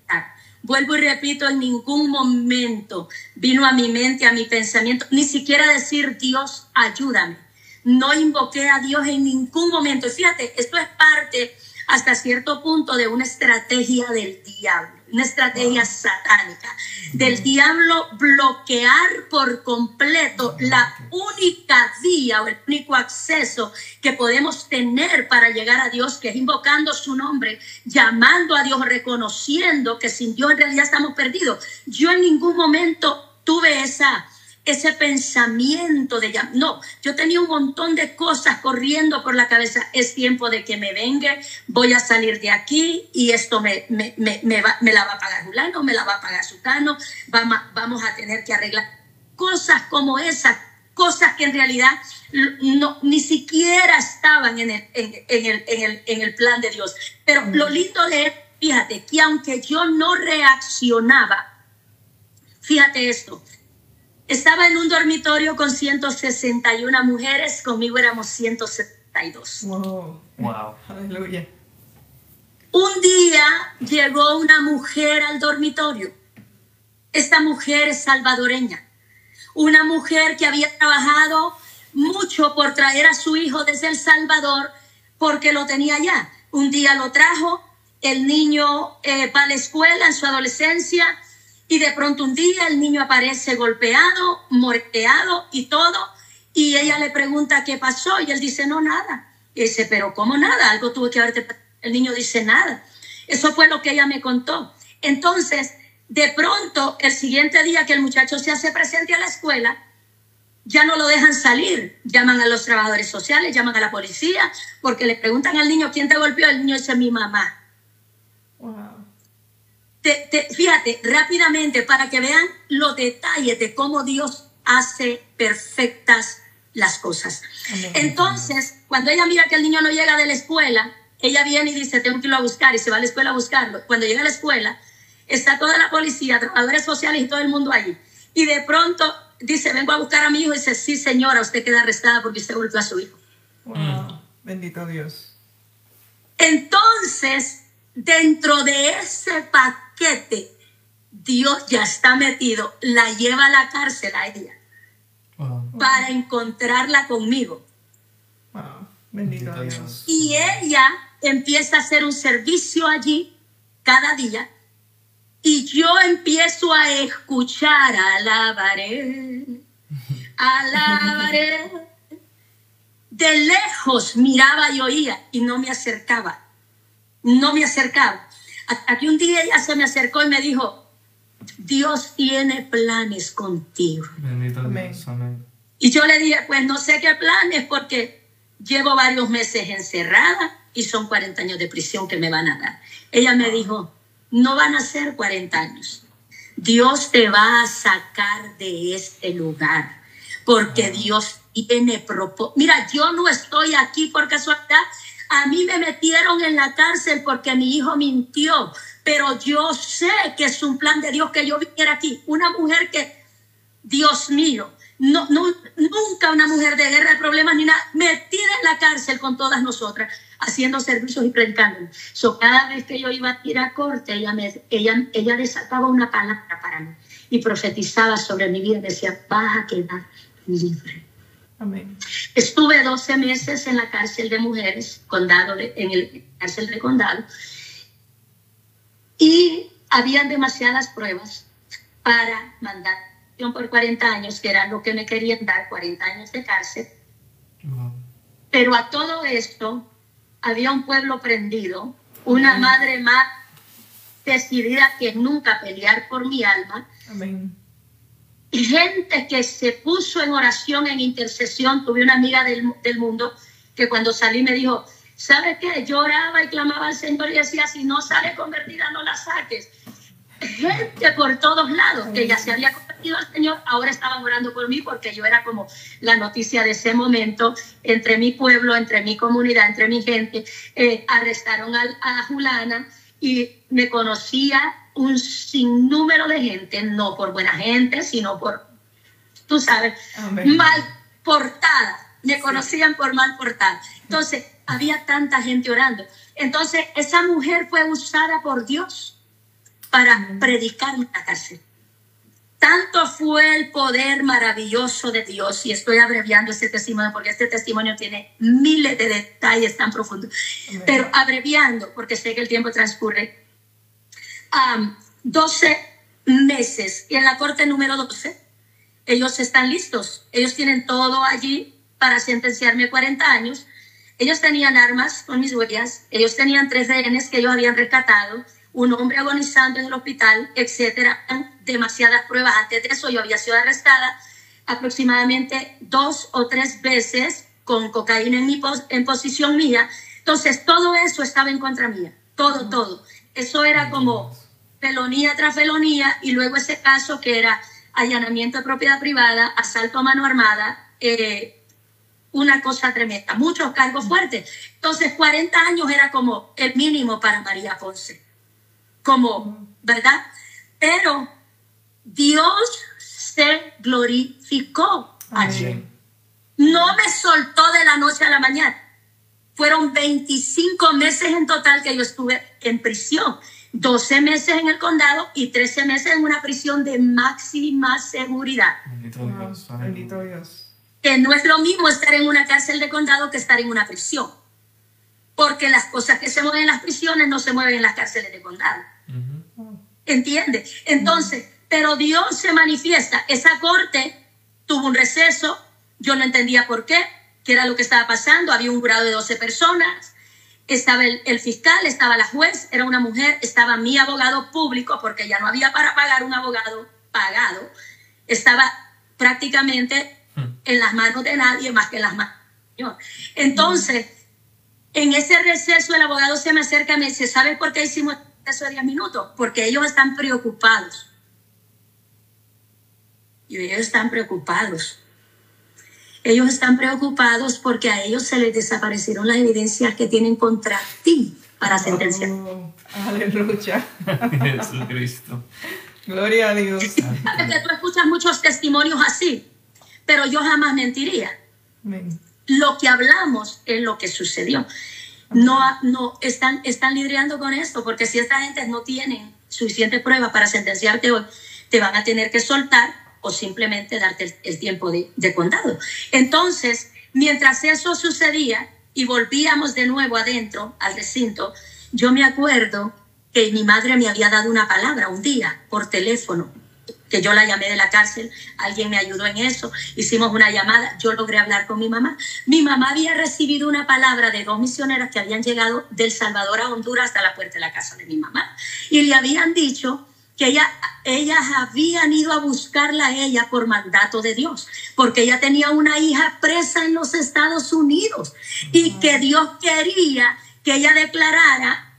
Vuelvo y repito, en ningún momento vino a mi mente, a mi pensamiento, ni siquiera decir Dios, ayúdame. No invoqué a Dios en ningún momento. Fíjate, esto es parte hasta cierto punto de una estrategia del diablo una estrategia satánica del diablo bloquear por completo la única vía o el único acceso que podemos tener para llegar a Dios, que es invocando su nombre, llamando a Dios, reconociendo que sin Dios en realidad estamos perdidos. Yo en ningún momento tuve esa ese pensamiento de ya, no, yo tenía un montón de cosas corriendo por la cabeza, es tiempo de que me venga, voy a salir de aquí y esto me, me, me, me, va, me la va a pagar Julano, me la va a pagar Sucano, vamos, vamos a tener que arreglar cosas como esas, cosas que en realidad no, ni siquiera estaban en el, en, en el, en el, en el plan de Dios. Pero lo lindo de fíjate, que aunque yo no reaccionaba, fíjate esto, estaba en un dormitorio con 161 mujeres, conmigo éramos 172. Wow. Wow. Aleluya. Un día llegó una mujer al dormitorio. Esta mujer es salvadoreña. Una mujer que había trabajado mucho por traer a su hijo desde El Salvador porque lo tenía allá. Un día lo trajo, el niño eh, va a la escuela en su adolescencia y de pronto un día el niño aparece golpeado, morteado y todo. Y ella le pregunta qué pasó y él dice, no, nada. Y dice, pero ¿cómo nada? Algo tuvo que haberte El niño dice, nada. Eso fue lo que ella me contó. Entonces, de pronto, el siguiente día que el muchacho se hace presente a la escuela, ya no lo dejan salir. Llaman a los trabajadores sociales, llaman a la policía, porque le preguntan al niño quién te golpeó. El niño dice, mi mamá. Wow. Te, te, fíjate, rápidamente, para que vean los detalles de cómo Dios hace perfectas las cosas. Entonces, cuando ella mira que el niño no llega de la escuela, ella viene y dice, tengo que irlo a buscar, y se va a la escuela a buscarlo. Cuando llega a la escuela, está toda la policía, trabajadores sociales y todo el mundo allí. Y de pronto dice, vengo a buscar a mi hijo, y dice, sí señora, usted queda arrestada porque usted golpeó a su hijo. Wow. Bendito Dios. Entonces, dentro de ese paquete, Dios ya está metido, la lleva a la cárcel a ella Wow. para encontrarla conmigo. Wow. Bendito. Dios. Y ella empieza a hacer un servicio allí cada día. Y yo empiezo a escuchar, alabaré, alabaré. De lejos miraba y oía y no me acercaba. No me acercaba. Hasta que un día ella se me acercó y me dijo, Dios tiene planes contigo. Bendito. Dios. Amén. Y yo le dije, pues no sé qué planes porque llevo varios meses encerrada y son 40 años de prisión que me van a dar. Ella me dijo, no van a ser 40 años. Dios te va a sacar de este lugar porque Dios tiene propósito. Mira, yo no estoy aquí por casualidad. A mí me metieron en la cárcel porque mi hijo mintió, pero yo sé que es un plan de Dios que yo viniera aquí. Una mujer que, Dios mío, no, nunca una mujer de guerra de problemas ni nada, metida en la cárcel con todas nosotras, haciendo servicios y predicando. So, cada vez que yo iba a ir a corte, ella, me, ella, ella desataba una palabra para mí y profetizaba sobre mi vida. Decía, vas a quedar libre. Amén. Estuve 12 meses en la cárcel de mujeres, condado de- en el cárcel de condado, y habían demasiadas pruebas para mandar por 40 años, que era lo que me querían dar, 40 años de cárcel. Wow. Pero a todo esto había un pueblo prendido, una madre más decidida que nunca pelear por mi alma, Amén. Y gente que se puso en oración, en intercesión. Tuve una amiga del, mundo que cuando salí me dijo, ¿sabe qué? Lloraba y clamaba al Señor y decía, si no sale convertida, no la saques. Gente por todos lados que ya se había convertido al Señor, ahora estaban orando por mí porque yo era como la noticia de ese momento entre mi pueblo, entre mi comunidad, entre mi gente. Eh, arrestaron al- a Julana y me conocía un sinnúmero de gente, no por buena gente, sino por, tú sabes, mal portada. Me conocían por mal portada. Entonces, había tanta gente orando. Entonces, esa mujer fue usada por Dios para predicar en la cárcel. Tanto fue el poder maravilloso de Dios, y estoy abreviando este testimonio porque este testimonio tiene miles de detalles tan profundos, Amén. pero abreviando porque sé que el tiempo transcurre. Am, 12 meses y en la corte número 12 ellos están listos, ellos tienen todo allí para sentenciarme 40 años. Ellos tenían armas con mis huellas, ellos tenían tres rehenes que ellos habían rescatado, un hombre agonizando en el hospital, etcétera. Demasiadas pruebas. Antes de eso yo había sido arrestada aproximadamente dos o tres veces con cocaína en, mi en posición mía. Entonces, todo eso estaba en contra mía, todo, todo. Eso era como felonía tras felonía y luego ese caso que era allanamiento de propiedad privada, asalto a mano armada, eh, una cosa tremenda, muchos cargos fuertes. Entonces, 40 años era como el mínimo para María Ponce, como, ¿verdad? Pero Dios se glorificó allí. No me soltó de la noche a la mañana. Fueron 25 meses en total que yo estuve en prisión. 12 meses en el condado y 13 meses en una prisión de máxima seguridad. Bendito Dios. Que no es lo mismo estar en una cárcel de condado que estar en una prisión. Porque las cosas que se mueven en las prisiones no se mueven en las cárceles de condado. ¿Entiende? Entonces, pero Dios se manifiesta. Esa corte tuvo un receso, yo no entendía por qué, qué era lo que estaba pasando, había un jurado de 12 personas, estaba el, fiscal, estaba la juez, era una mujer, estaba mi abogado público, porque ya no había para pagar un abogado pagado, estaba prácticamente hmm. en las manos de nadie más que en las manos. Entonces, en ese receso el abogado se me acerca y me dice, ¿sabes por qué hicimos eso de 10 minutos? Porque ellos están preocupados. Y ellos están preocupados ellos están preocupados porque a ellos se les desaparecieron las evidencias que tienen contra ti para sentenciar. Oh, aleluya. Jesucristo. Gloria a Dios. Sabes que tú escuchas muchos testimonios así, pero yo jamás mentiría. Lo que hablamos es lo que sucedió. No, no están, están lidiando con esto, porque si esta gente no tienen suficiente prueba para sentenciarte hoy, te van a tener que soltar o simplemente darte el, tiempo de, de condado. Entonces, mientras eso sucedía y volvíamos de nuevo adentro al recinto, yo me acuerdo que mi madre me había dado una palabra un día por teléfono, que yo la llamé de la cárcel, alguien me ayudó en eso, hicimos una llamada, yo logré hablar con mi mamá. Mi mamá había recibido una palabra de dos misioneras que habían llegado del Salvador a Honduras hasta la puerta de la casa de mi mamá y le habían dicho que ella, ellas habían ido a buscarla a ella por mandato de Dios, porque ella tenía una hija presa en los Estados Unidos y que Dios quería que ella declarara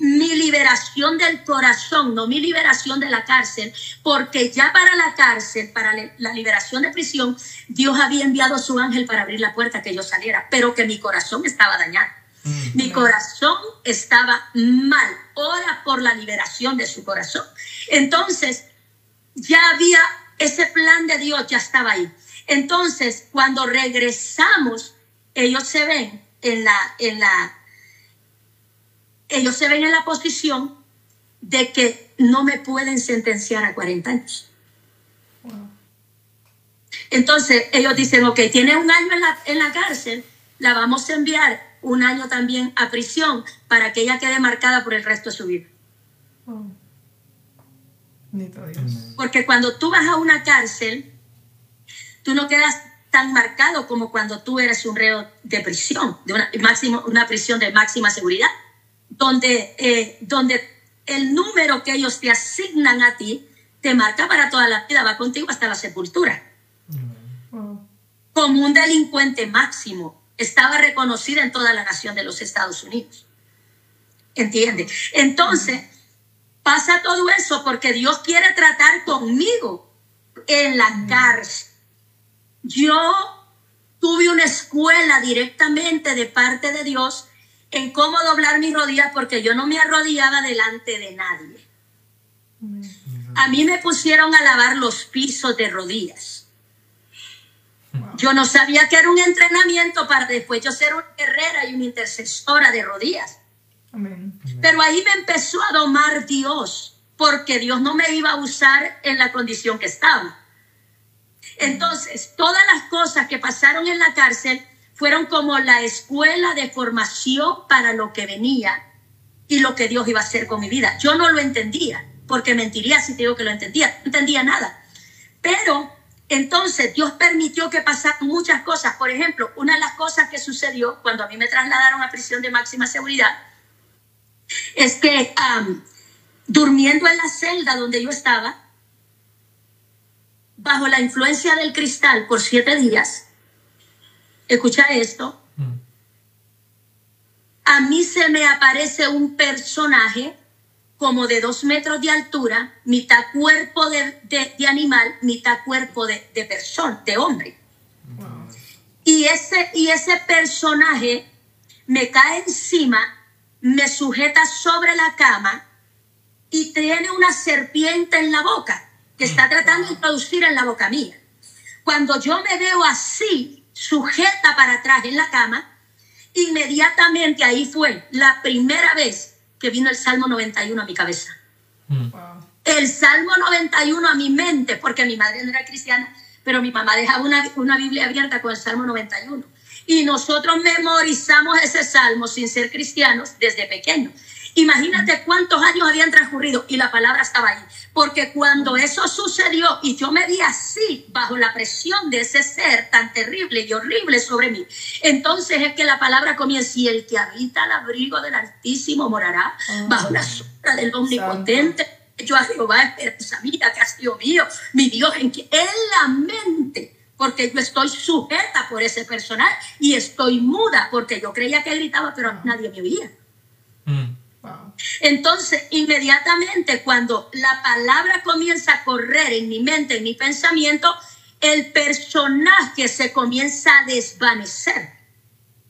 mi liberación del corazón, no mi liberación de la cárcel, porque ya para la cárcel, para la liberación de prisión, Dios había enviado a su ángel para abrir la puerta que yo saliera, pero que mi corazón estaba dañado. Mm. Mi corazón estaba mal. Ora por la liberación de su corazón. Entonces, ya había ese plan de Dios, ya estaba ahí. Entonces, cuando regresamos, ellos se ven en la, en la, ellos se ven en la posición de que no me pueden sentenciar a 40 años. Entonces, ellos dicen, ok, tiene un año en la, en la cárcel, la vamos a enviar un año también a prisión para que ella quede marcada por el resto de su vida. Porque cuando tú vas a una cárcel, tú no quedas tan marcado como cuando tú eres un reo de prisión, de una, máximo, una prisión de máxima seguridad, donde, eh, donde el número que ellos te asignan a ti te marca para toda la vida, va contigo hasta la sepultura. Como un delincuente máximo, estaba reconocida en toda la nación de los Estados Unidos. ¿Entiende? Entonces, pasa todo eso porque Dios quiere tratar conmigo en la cárcel. Yo tuve una escuela directamente de parte de Dios en cómo doblar mis rodillas porque yo no me arrodillaba delante de nadie. A mí me pusieron a lavar los pisos de rodillas. Yo no sabía que era un entrenamiento para después yo ser una guerrera y una intercesora de rodillas. Pero ahí me empezó a domar Dios, porque Dios no me iba a usar en la condición que estaba. Entonces, todas las cosas que pasaron en la cárcel fueron como la escuela de formación para lo que venía y lo que Dios iba a hacer con mi vida. Yo no lo entendía, porque mentiría si te digo que lo entendía, no entendía nada. Pero entonces Dios permitió que pasaran muchas cosas. Por ejemplo, una de las cosas que sucedió cuando a mí me trasladaron a prisión de máxima seguridad es que durmiendo en la celda donde yo estaba, bajo la influencia del cristal por siete días, escucha esto, Mm. a mí se me aparece un personaje como de dos metros de altura, mitad cuerpo de, de- de animal, mitad cuerpo de, de persona, de hombre. Wow. Y ese, y ese personaje me cae encima, me sujeta sobre la cama y tiene una serpiente en la boca que está tratando de introducir en la boca mía. Cuando yo me veo así, sujeta para atrás en la cama, inmediatamente ahí fue la primera vez que vino el Salmo 91 a mi cabeza Mm. Wow. el Salmo 91 a mi mente, porque mi madre no era cristiana, pero mi mamá dejaba una, una Biblia abierta con el Salmo 91. Y nosotros memorizamos ese salmo sin ser cristianos desde pequeños. Imagínate cuántos años habían transcurrido y la palabra estaba ahí. Porque cuando eso sucedió y yo me vi así, bajo la presión de ese ser tan terrible y horrible sobre mí, entonces es que la palabra comienza, y el que habita al abrigo del Altísimo morará bajo la sombra del Omnipotente. Yo a Jehová esperanza mía, castillo mío, mi Dios, en que en la mente, porque yo estoy sujeta por ese personal y estoy muda, porque yo creía que gritaba, pero nadie me oía. Mm. Entonces, inmediatamente cuando la palabra comienza a correr en mi mente, en mi pensamiento, el personaje se comienza a desvanecer,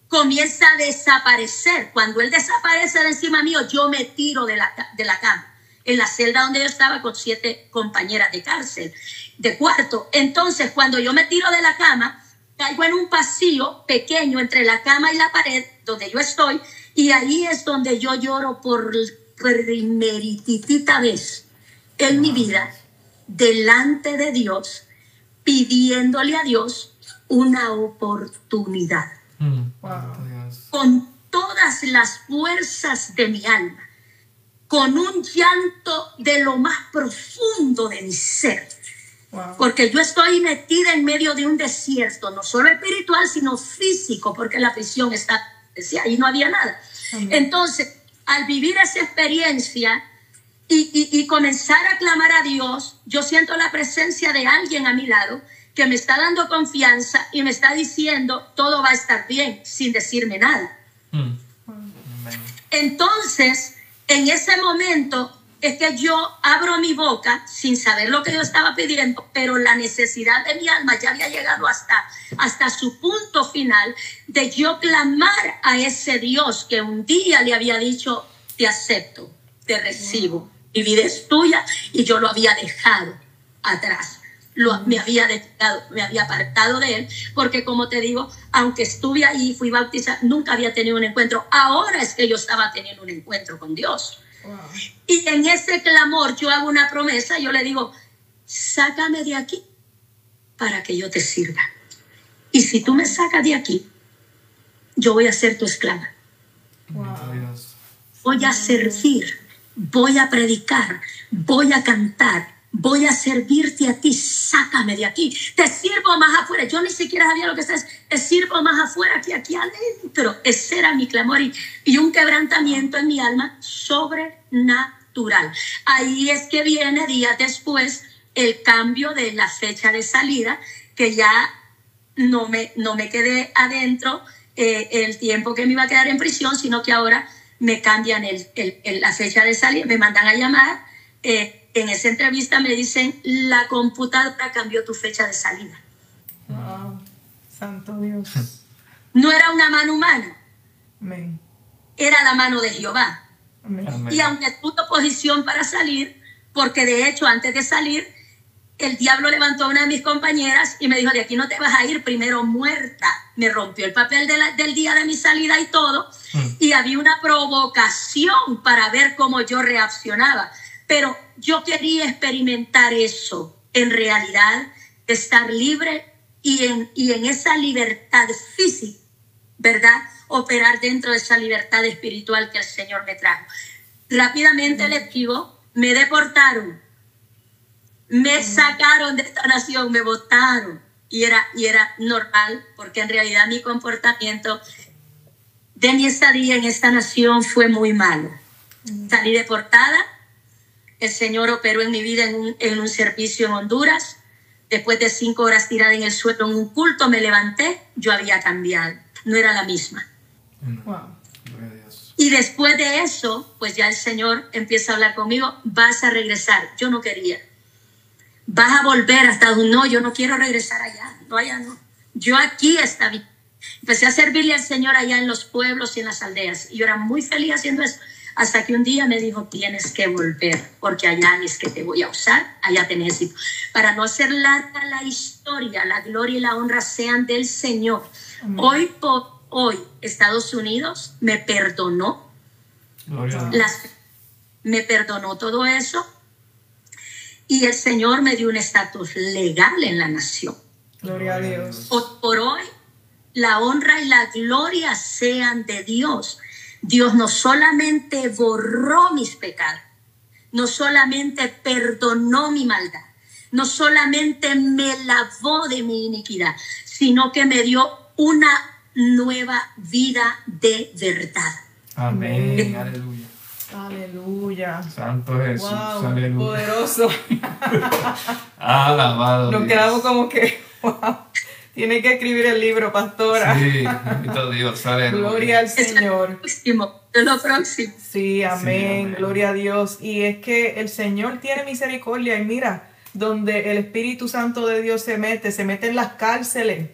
comienza a desaparecer. Cuando él desaparece de encima mío, yo me tiro de la, de la cama, en la celda donde yo estaba con siete compañeras de cárcel, de cuarto. Entonces, cuando yo me tiro de la cama, caigo en un pasillo pequeño entre la cama y la pared donde yo estoy y ahí es donde yo lloro por primeritita vez en mi vida delante de Dios pidiéndole a Dios una oportunidad Mm. Wow. Con todas las fuerzas de mi alma, con un llanto de lo más profundo de mi ser, Wow. porque yo estoy metida en medio de un desierto, no solo espiritual, sino físico, porque la prisión está, decía, ahí no había nada. Amén. Entonces, al vivir esa experiencia y, y- y comenzar a clamar a Dios, yo siento la presencia de alguien a mi lado que me está dando confianza y me está diciendo, todo va a estar bien, sin decirme nada. Mm. Amén. Entonces, en ese momento es que yo abro mi boca sin saber lo que yo estaba pidiendo, pero la necesidad de mi alma ya había llegado hasta, hasta su punto final de yo clamar a ese Dios que un día le había dicho, te acepto, te recibo, mi vida es tuya y yo lo había dejado atrás. Lo, me había dejado, me había apartado de él, porque como te digo, aunque estuve ahí, fui bautizada, nunca había tenido un encuentro. Ahora es que yo estaba teniendo un encuentro con Dios. Wow. Y en ese clamor yo hago una promesa, yo le digo, sácame de aquí para que yo te sirva. Y si tú me sacas de aquí, yo voy a ser tu esclava. Wow. Voy a servir, voy a predicar, voy a cantar, voy a servirte a ti, sácame de aquí. Te sirvo más afuera. Yo ni siquiera sabía lo que estás. Te sirvo más afuera que aquí adentro. Ese era mi clamor y, y un quebrantamiento en mi alma sobrenatural. Ahí es que viene días después el cambio de la fecha de salida, que ya no me, no me quedé adentro eh, el tiempo que me iba a quedar en prisión, sino que ahora me cambian el- el- la fecha de salida, me mandan a llamar. eh, en esa entrevista me dicen, la computadora cambió tu fecha de salida. Wow. Santo Dios. No era una mano humana, Amén. era la mano de Jehová. Amén. Y aunque tuve oposición para salir, porque de hecho antes de salir, el diablo levantó a una de mis compañeras y me dijo, de aquí no te vas a ir, primero muerta. Me rompió el papel de la- del día de mi salida y todo. Mm. Y había una provocación para ver cómo yo reaccionaba. Pero yo quería experimentar eso en realidad, estar libre y en, y en esa libertad física, ¿verdad? Operar dentro de esa libertad espiritual que el Señor me trajo. Rápidamente les digo, me deportaron, me sacaron de esta nación, me votaron. Y era, y era normal, porque en realidad mi comportamiento de mi estadía en esta nación fue muy malo. Salí deportada, el Señor operó en mi vida en un, en un servicio en Honduras, Después de cinco horas tirada en el suelo en un culto, me levanté, yo había cambiado, no era la misma. Wow. Y después de eso, pues ya el Señor empieza a hablar conmigo, vas a regresar. Yo no quería. Vas a volver a Estados Unidos. No, yo no quiero regresar allá. No, allá no. Yo aquí está bien. Empecé a servirle al Señor allá en los pueblos y en las aldeas. Y yo era muy feliz haciendo eso. Hasta que un día me dijo, tienes que volver, porque allá es que te voy a usar, allá te necesito. Para no hacer larga la historia, la gloria y la honra sean del Señor. Hoy por hoy, Estados Unidos me perdonó las, me perdonó todo eso y el Señor me dio un estatus legal en la nación. Gloria a Dios. Hoy por hoy, la honra y la gloria sean de Dios. Dios no solamente borró mis pecados, no solamente perdonó mi maldad, no solamente me lavó de mi iniquidad, sino que me dio una nueva vida de verdad. Amén. Aleluya. Aleluya. Santo Jesús. Wow, Aleluya. poderoso. Alabado. Nos Dios. quedamos como que, wow. Tiene que escribir el libro, pastora. Sí, bendito Dios. Aleluya. Gloria al Es el Señor. próximo, es lo próximo. Sí, amén. amén. Gloria a Dios. Y es que el Señor tiene misericordia. Y mira, donde el Espíritu Santo de Dios se mete, se mete en las cárceles.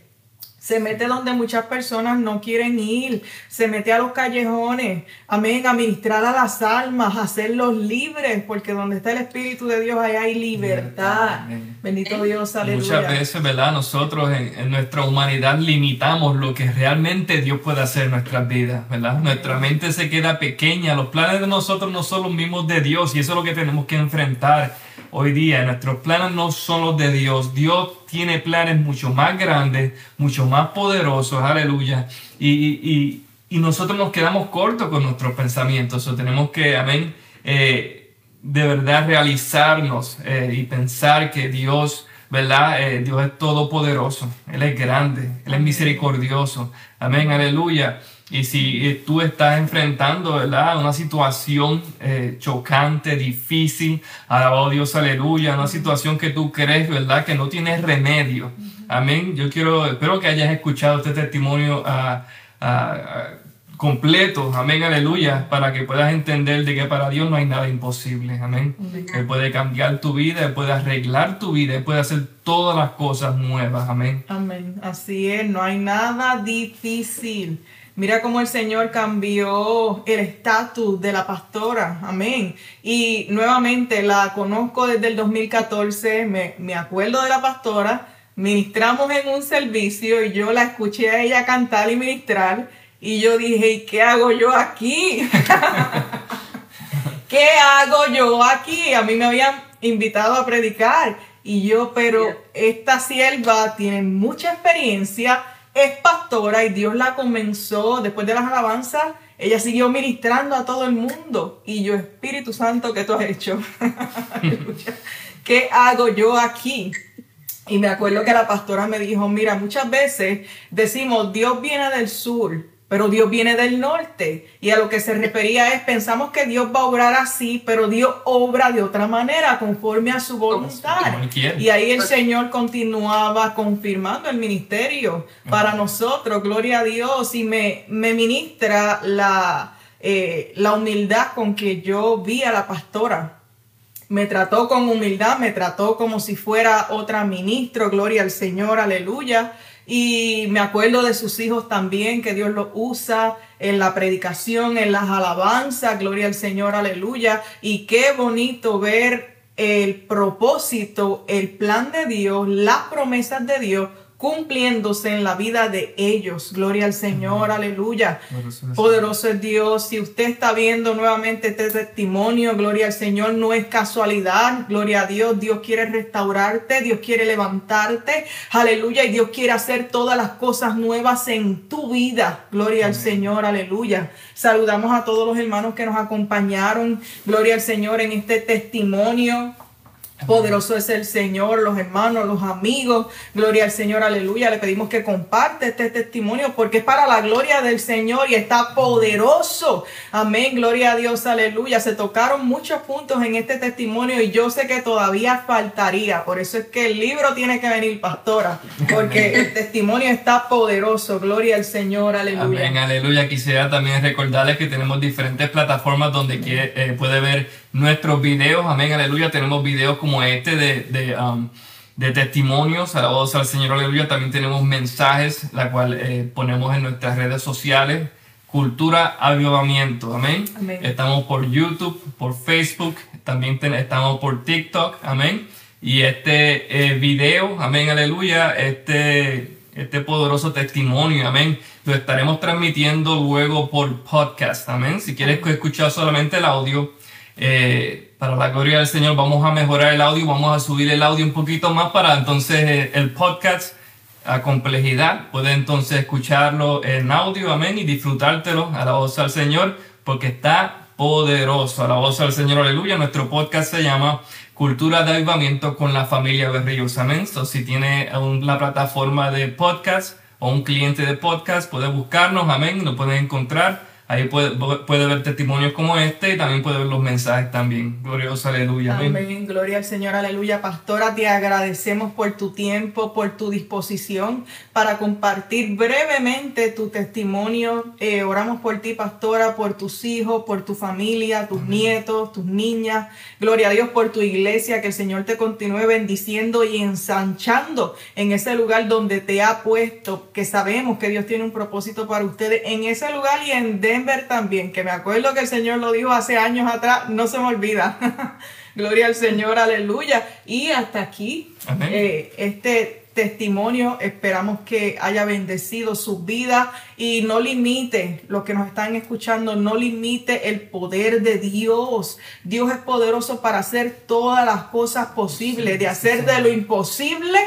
Se mete donde muchas personas no quieren ir, se mete a los callejones, amén, a ministrar a las almas, a hacerlos libres, porque donde está el Espíritu de Dios, ahí hay libertad. Amén. Bendito Dios, Muchas aleluya. veces, ¿verdad? Nosotros en, en nuestra humanidad limitamos lo que realmente Dios puede hacer en nuestras vidas, ¿verdad? Nuestra mente se queda pequeña, los planes de nosotros no son los mismos de Dios y eso es lo que tenemos que enfrentar hoy día. Nuestros planes no son los de Dios. Dios tiene planes mucho más grandes, mucho más poderosos, aleluya. Y, y- nosotros nos quedamos cortos con nuestros pensamientos, o tenemos que, amén. eh, de verdad realizarnos eh, y pensar que Dios, ¿verdad? Eh, Dios es todopoderoso, Él es grande, Él es misericordioso. Amén, aleluya. Y si eh, tú estás enfrentando, ¿verdad? Una situación eh, chocante, difícil, alabado Dios, aleluya, una situación que tú crees, ¿verdad? Que no tiene remedio. Amén. Yo quiero, espero que hayas escuchado este testimonio ah, ah, completo, amén, aleluya, para que puedas entender de que para Dios no hay nada imposible, amén. Él puede cambiar tu vida, Él puede arreglar tu vida, Él puede hacer todas las cosas nuevas, amén. Amén. Así es, no hay nada difícil. Mira cómo el Señor cambió el estatus de la pastora. Amén. Y nuevamente la conozco desde el 2014. Me, me acuerdo de la pastora. Ministramos en un servicio y yo la escuché a ella cantar y ministrar. Y yo dije, ¿y qué hago yo aquí? ¿qué hago yo aquí? A mí me habían invitado a predicar y yo, pero esta sierva tiene mucha experiencia, es pastora y Dios la comenzó después de las alabanzas. Ella siguió ministrando a todo el mundo y yo, Espíritu Santo, ¿qué tú has hecho? ¿Qué hago yo aquí? Y me acuerdo que la pastora me dijo, mira, muchas veces decimos, Dios viene del sur, pero Dios viene del norte. Y a lo que se refería es, pensamos que Dios va a obrar así, pero Dios obra de otra manera, conforme a su voluntad. Y ahí el Señor continuaba confirmando el ministerio para nosotros, gloria a Dios, y me, me ministra la, eh, la humildad con que yo vi a la pastora me trató con humildad, me trató como si fuera otra ministro, gloria al Señor, aleluya. Y me acuerdo de sus hijos también, que Dios los usa en la predicación, en las alabanzas, gloria al Señor, aleluya. Y qué bonito ver el propósito, el plan de Dios, las promesas de Dios cumpliéndose en la vida de ellos. Gloria al Señor, aleluya. Poderoso es- Poderoso es Dios. Si usted está viendo nuevamente este testimonio, gloria al Señor, no es casualidad. Gloria a Dios. Dios quiere restaurarte, Dios quiere levantarte. Aleluya. Y Dios quiere hacer todas las cosas nuevas en tu vida. Gloria al Señor. Aleluya. Saludamos a todos los hermanos que nos acompañaron. Gloria al Señor en este testimonio. Poderoso es el Señor, los hermanos, los amigos. Gloria al Señor, aleluya. Le pedimos que comparte este testimonio porque es para la gloria del Señor y está poderoso. Amén, gloria a Dios, aleluya. Se tocaron muchos puntos en este testimonio y yo sé que todavía faltaría. Por eso es que el libro tiene que venir, pastora, porque el testimonio está poderoso. Gloria al Señor, aleluya. Amén, aleluya. Quisiera también recordarles que tenemos diferentes plataformas donde eh, puede ver nuestros videos, amén, aleluya. Tenemos videos como este de, de, um, de testimonios, alabados al Señor, aleluya. También tenemos mensajes, la cual eh, ponemos en nuestras redes sociales. Cultura Avivamiento, amén. Estamos por YouTube, por Facebook, también estamos por TikTok, amén. Y este eh, video, amén, aleluya, este, este poderoso testimonio, amén, lo estaremos transmitiendo luego por podcast, amén. Si quieres escuchar solamente el audio, eh, para la gloria del Señor vamos a mejorar el audio, vamos a subir el audio un poquito más para entonces eh, el podcast a complejidad, puede entonces escucharlo en audio, amén, y disfrutártelo a la voz al Señor, porque está poderoso, a la voz al Señor, aleluya. Nuestro podcast se llama Cultura de Avivamiento con la familia Berrillos, amén. So, si tiene la plataforma de podcast o un cliente de podcast, puede buscarnos, amén, lo pueden encontrar Ahí puede, puede ver testimonios como este y también puede ver los mensajes también. Glorioso, aleluya. Amén. Gloria al Señor, aleluya. Pastora, te agradecemos por tu tiempo, por tu disposición para compartir brevemente tu testimonio. Eh, oramos por ti, pastora, por tus hijos, por tu familia, tus nietos, tus niñas. Gloria a Dios por tu iglesia, que el Señor te continúe bendiciendo y ensanchando en ese lugar donde te ha puesto, que sabemos que Dios tiene un propósito para ustedes en ese lugar y en ver también, que me acuerdo que el Señor lo dijo hace años atrás, no se me olvida. Gloria al Señor, aleluya. Y hasta aquí, eh, este testimonio. Esperamos que haya bendecido su vida y no limite, los que nos están escuchando, no limite el poder de Dios. Dios es poderoso para hacer todas las cosas posibles, de hacer de lo imposible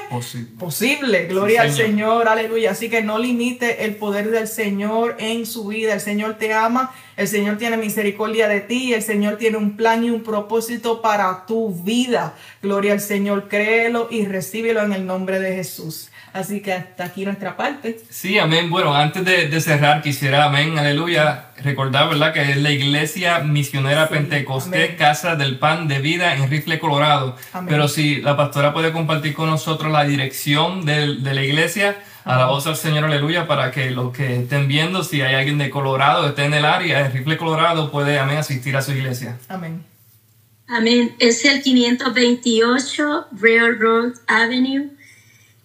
posible. Gloria al Señor, aleluya. Así que no limite el poder del Señor en su vida. El Señor te ama. El Señor tiene misericordia de ti, el Señor tiene un plan y un propósito para tu vida. Gloria al Señor, créelo y recíbelo en el nombre de Jesús. Así que hasta aquí nuestra parte. Sí, amén. Bueno, antes de, cerrar, quisiera, amén, aleluya, recordar, ¿verdad? Que es la Iglesia Misionera Pentecostés, Casa del Pan de Vida en Rifle, Colorado. Pero si la pastora puede compartir con nosotros la dirección de, de la iglesia, voz al Señor, aleluya, para que los que estén viendo, si hay alguien de Colorado, esté en el área, de Rifle Colorado, puede, amén, asistir a su iglesia. Amén. Amén. Es el 528 Railroad Avenue.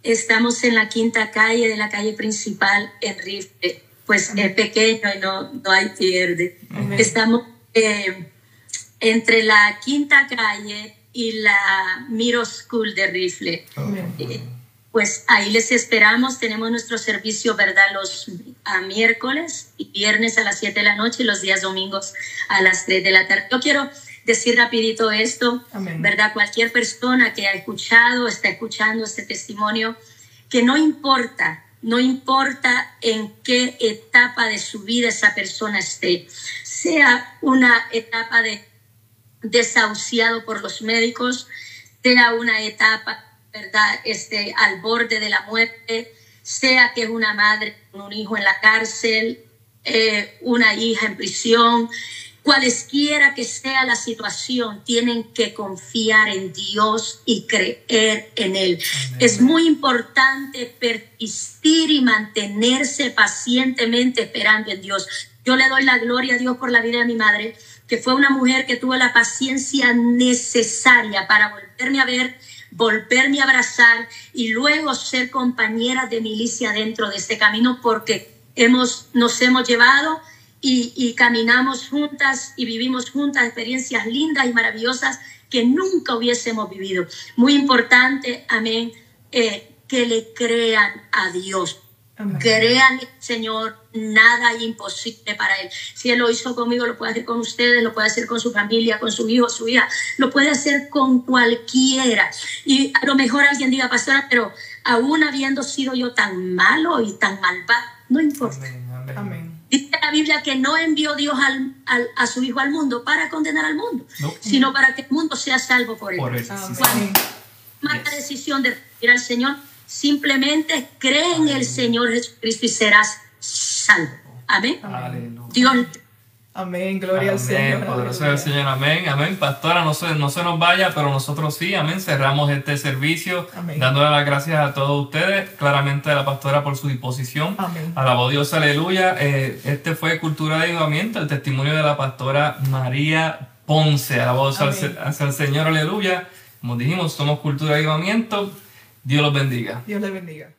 Estamos en la quinta calle de la calle principal en Rifle. Pues es pequeño y no, no hay pierde. Estamos eh, entre la quinta calle y la Miro School de Rifle. Eh, pues ahí les esperamos. Tenemos nuestro servicio, ¿verdad? Los miércoles y viernes a las 7 de la noche y los días domingos a las 3 de la tarde. Yo quiero decir rapidito esto, ¿verdad? Cualquier persona que ha escuchado, está escuchando este testimonio, que no importa, no importa en qué etapa de su vida esa persona esté, sea una etapa de desahuciado por los médicos, sea una etapa ¿verdad? Este, al borde de la muerte, sea que es una madre con un hijo en la cárcel, eh, una hija en prisión, cualesquiera que sea la situación, tienen que confiar en Dios y creer en Él. Es muy importante persistir y mantenerse pacientemente esperando en Dios. Yo le doy la gloria a Dios por la vida de mi madre, que fue una mujer que tuvo la paciencia necesaria para volverme a ver volverme a abrazar y luego ser compañera de milicia dentro de este camino porque hemos, nos hemos llevado y, caminamos juntas y vivimos juntas experiencias lindas y maravillosas que nunca hubiésemos vivido. Muy importante, amén, eh, que le crean a Dios Crean, Señor, nada imposible para Él. Si Él lo hizo conmigo, lo puede hacer con ustedes, lo puede hacer con su familia, con su hijo, su hija, lo puede hacer con cualquiera. Y a lo mejor alguien diga, pastora, pero aún habiendo sido yo tan malo y tan malvado, no importa. Amén. Dice la Biblia que no envió Dios al- al- a su Hijo al mundo para condenar al mundo, No. sino para que el mundo sea salvo por él. Por eso. sí, sí. Amén. Toma la Yes. decisión de ir al Señor, simplemente cree en el Señor Jesucristo y serás salvo. Amén. Aleluya. Dios Amén. Gloria al Amén, Señor. poderoso el Señor, amén, amén. Pastora, no se, no se nos vaya, pero nosotros sí, amén. Cerramos este servicio Amén. dándole las gracias a todos ustedes, claramente a la pastora por su disposición. Amén. Alabó Dios, aleluya. Eh, este fue Cultura de Avivamiento, el testimonio de la pastora María Ponce. Alabó Dios al, el Señor, aleluya. Como dijimos, somos Cultura de Avivamiento. Dios los bendiga. Dios le bendiga.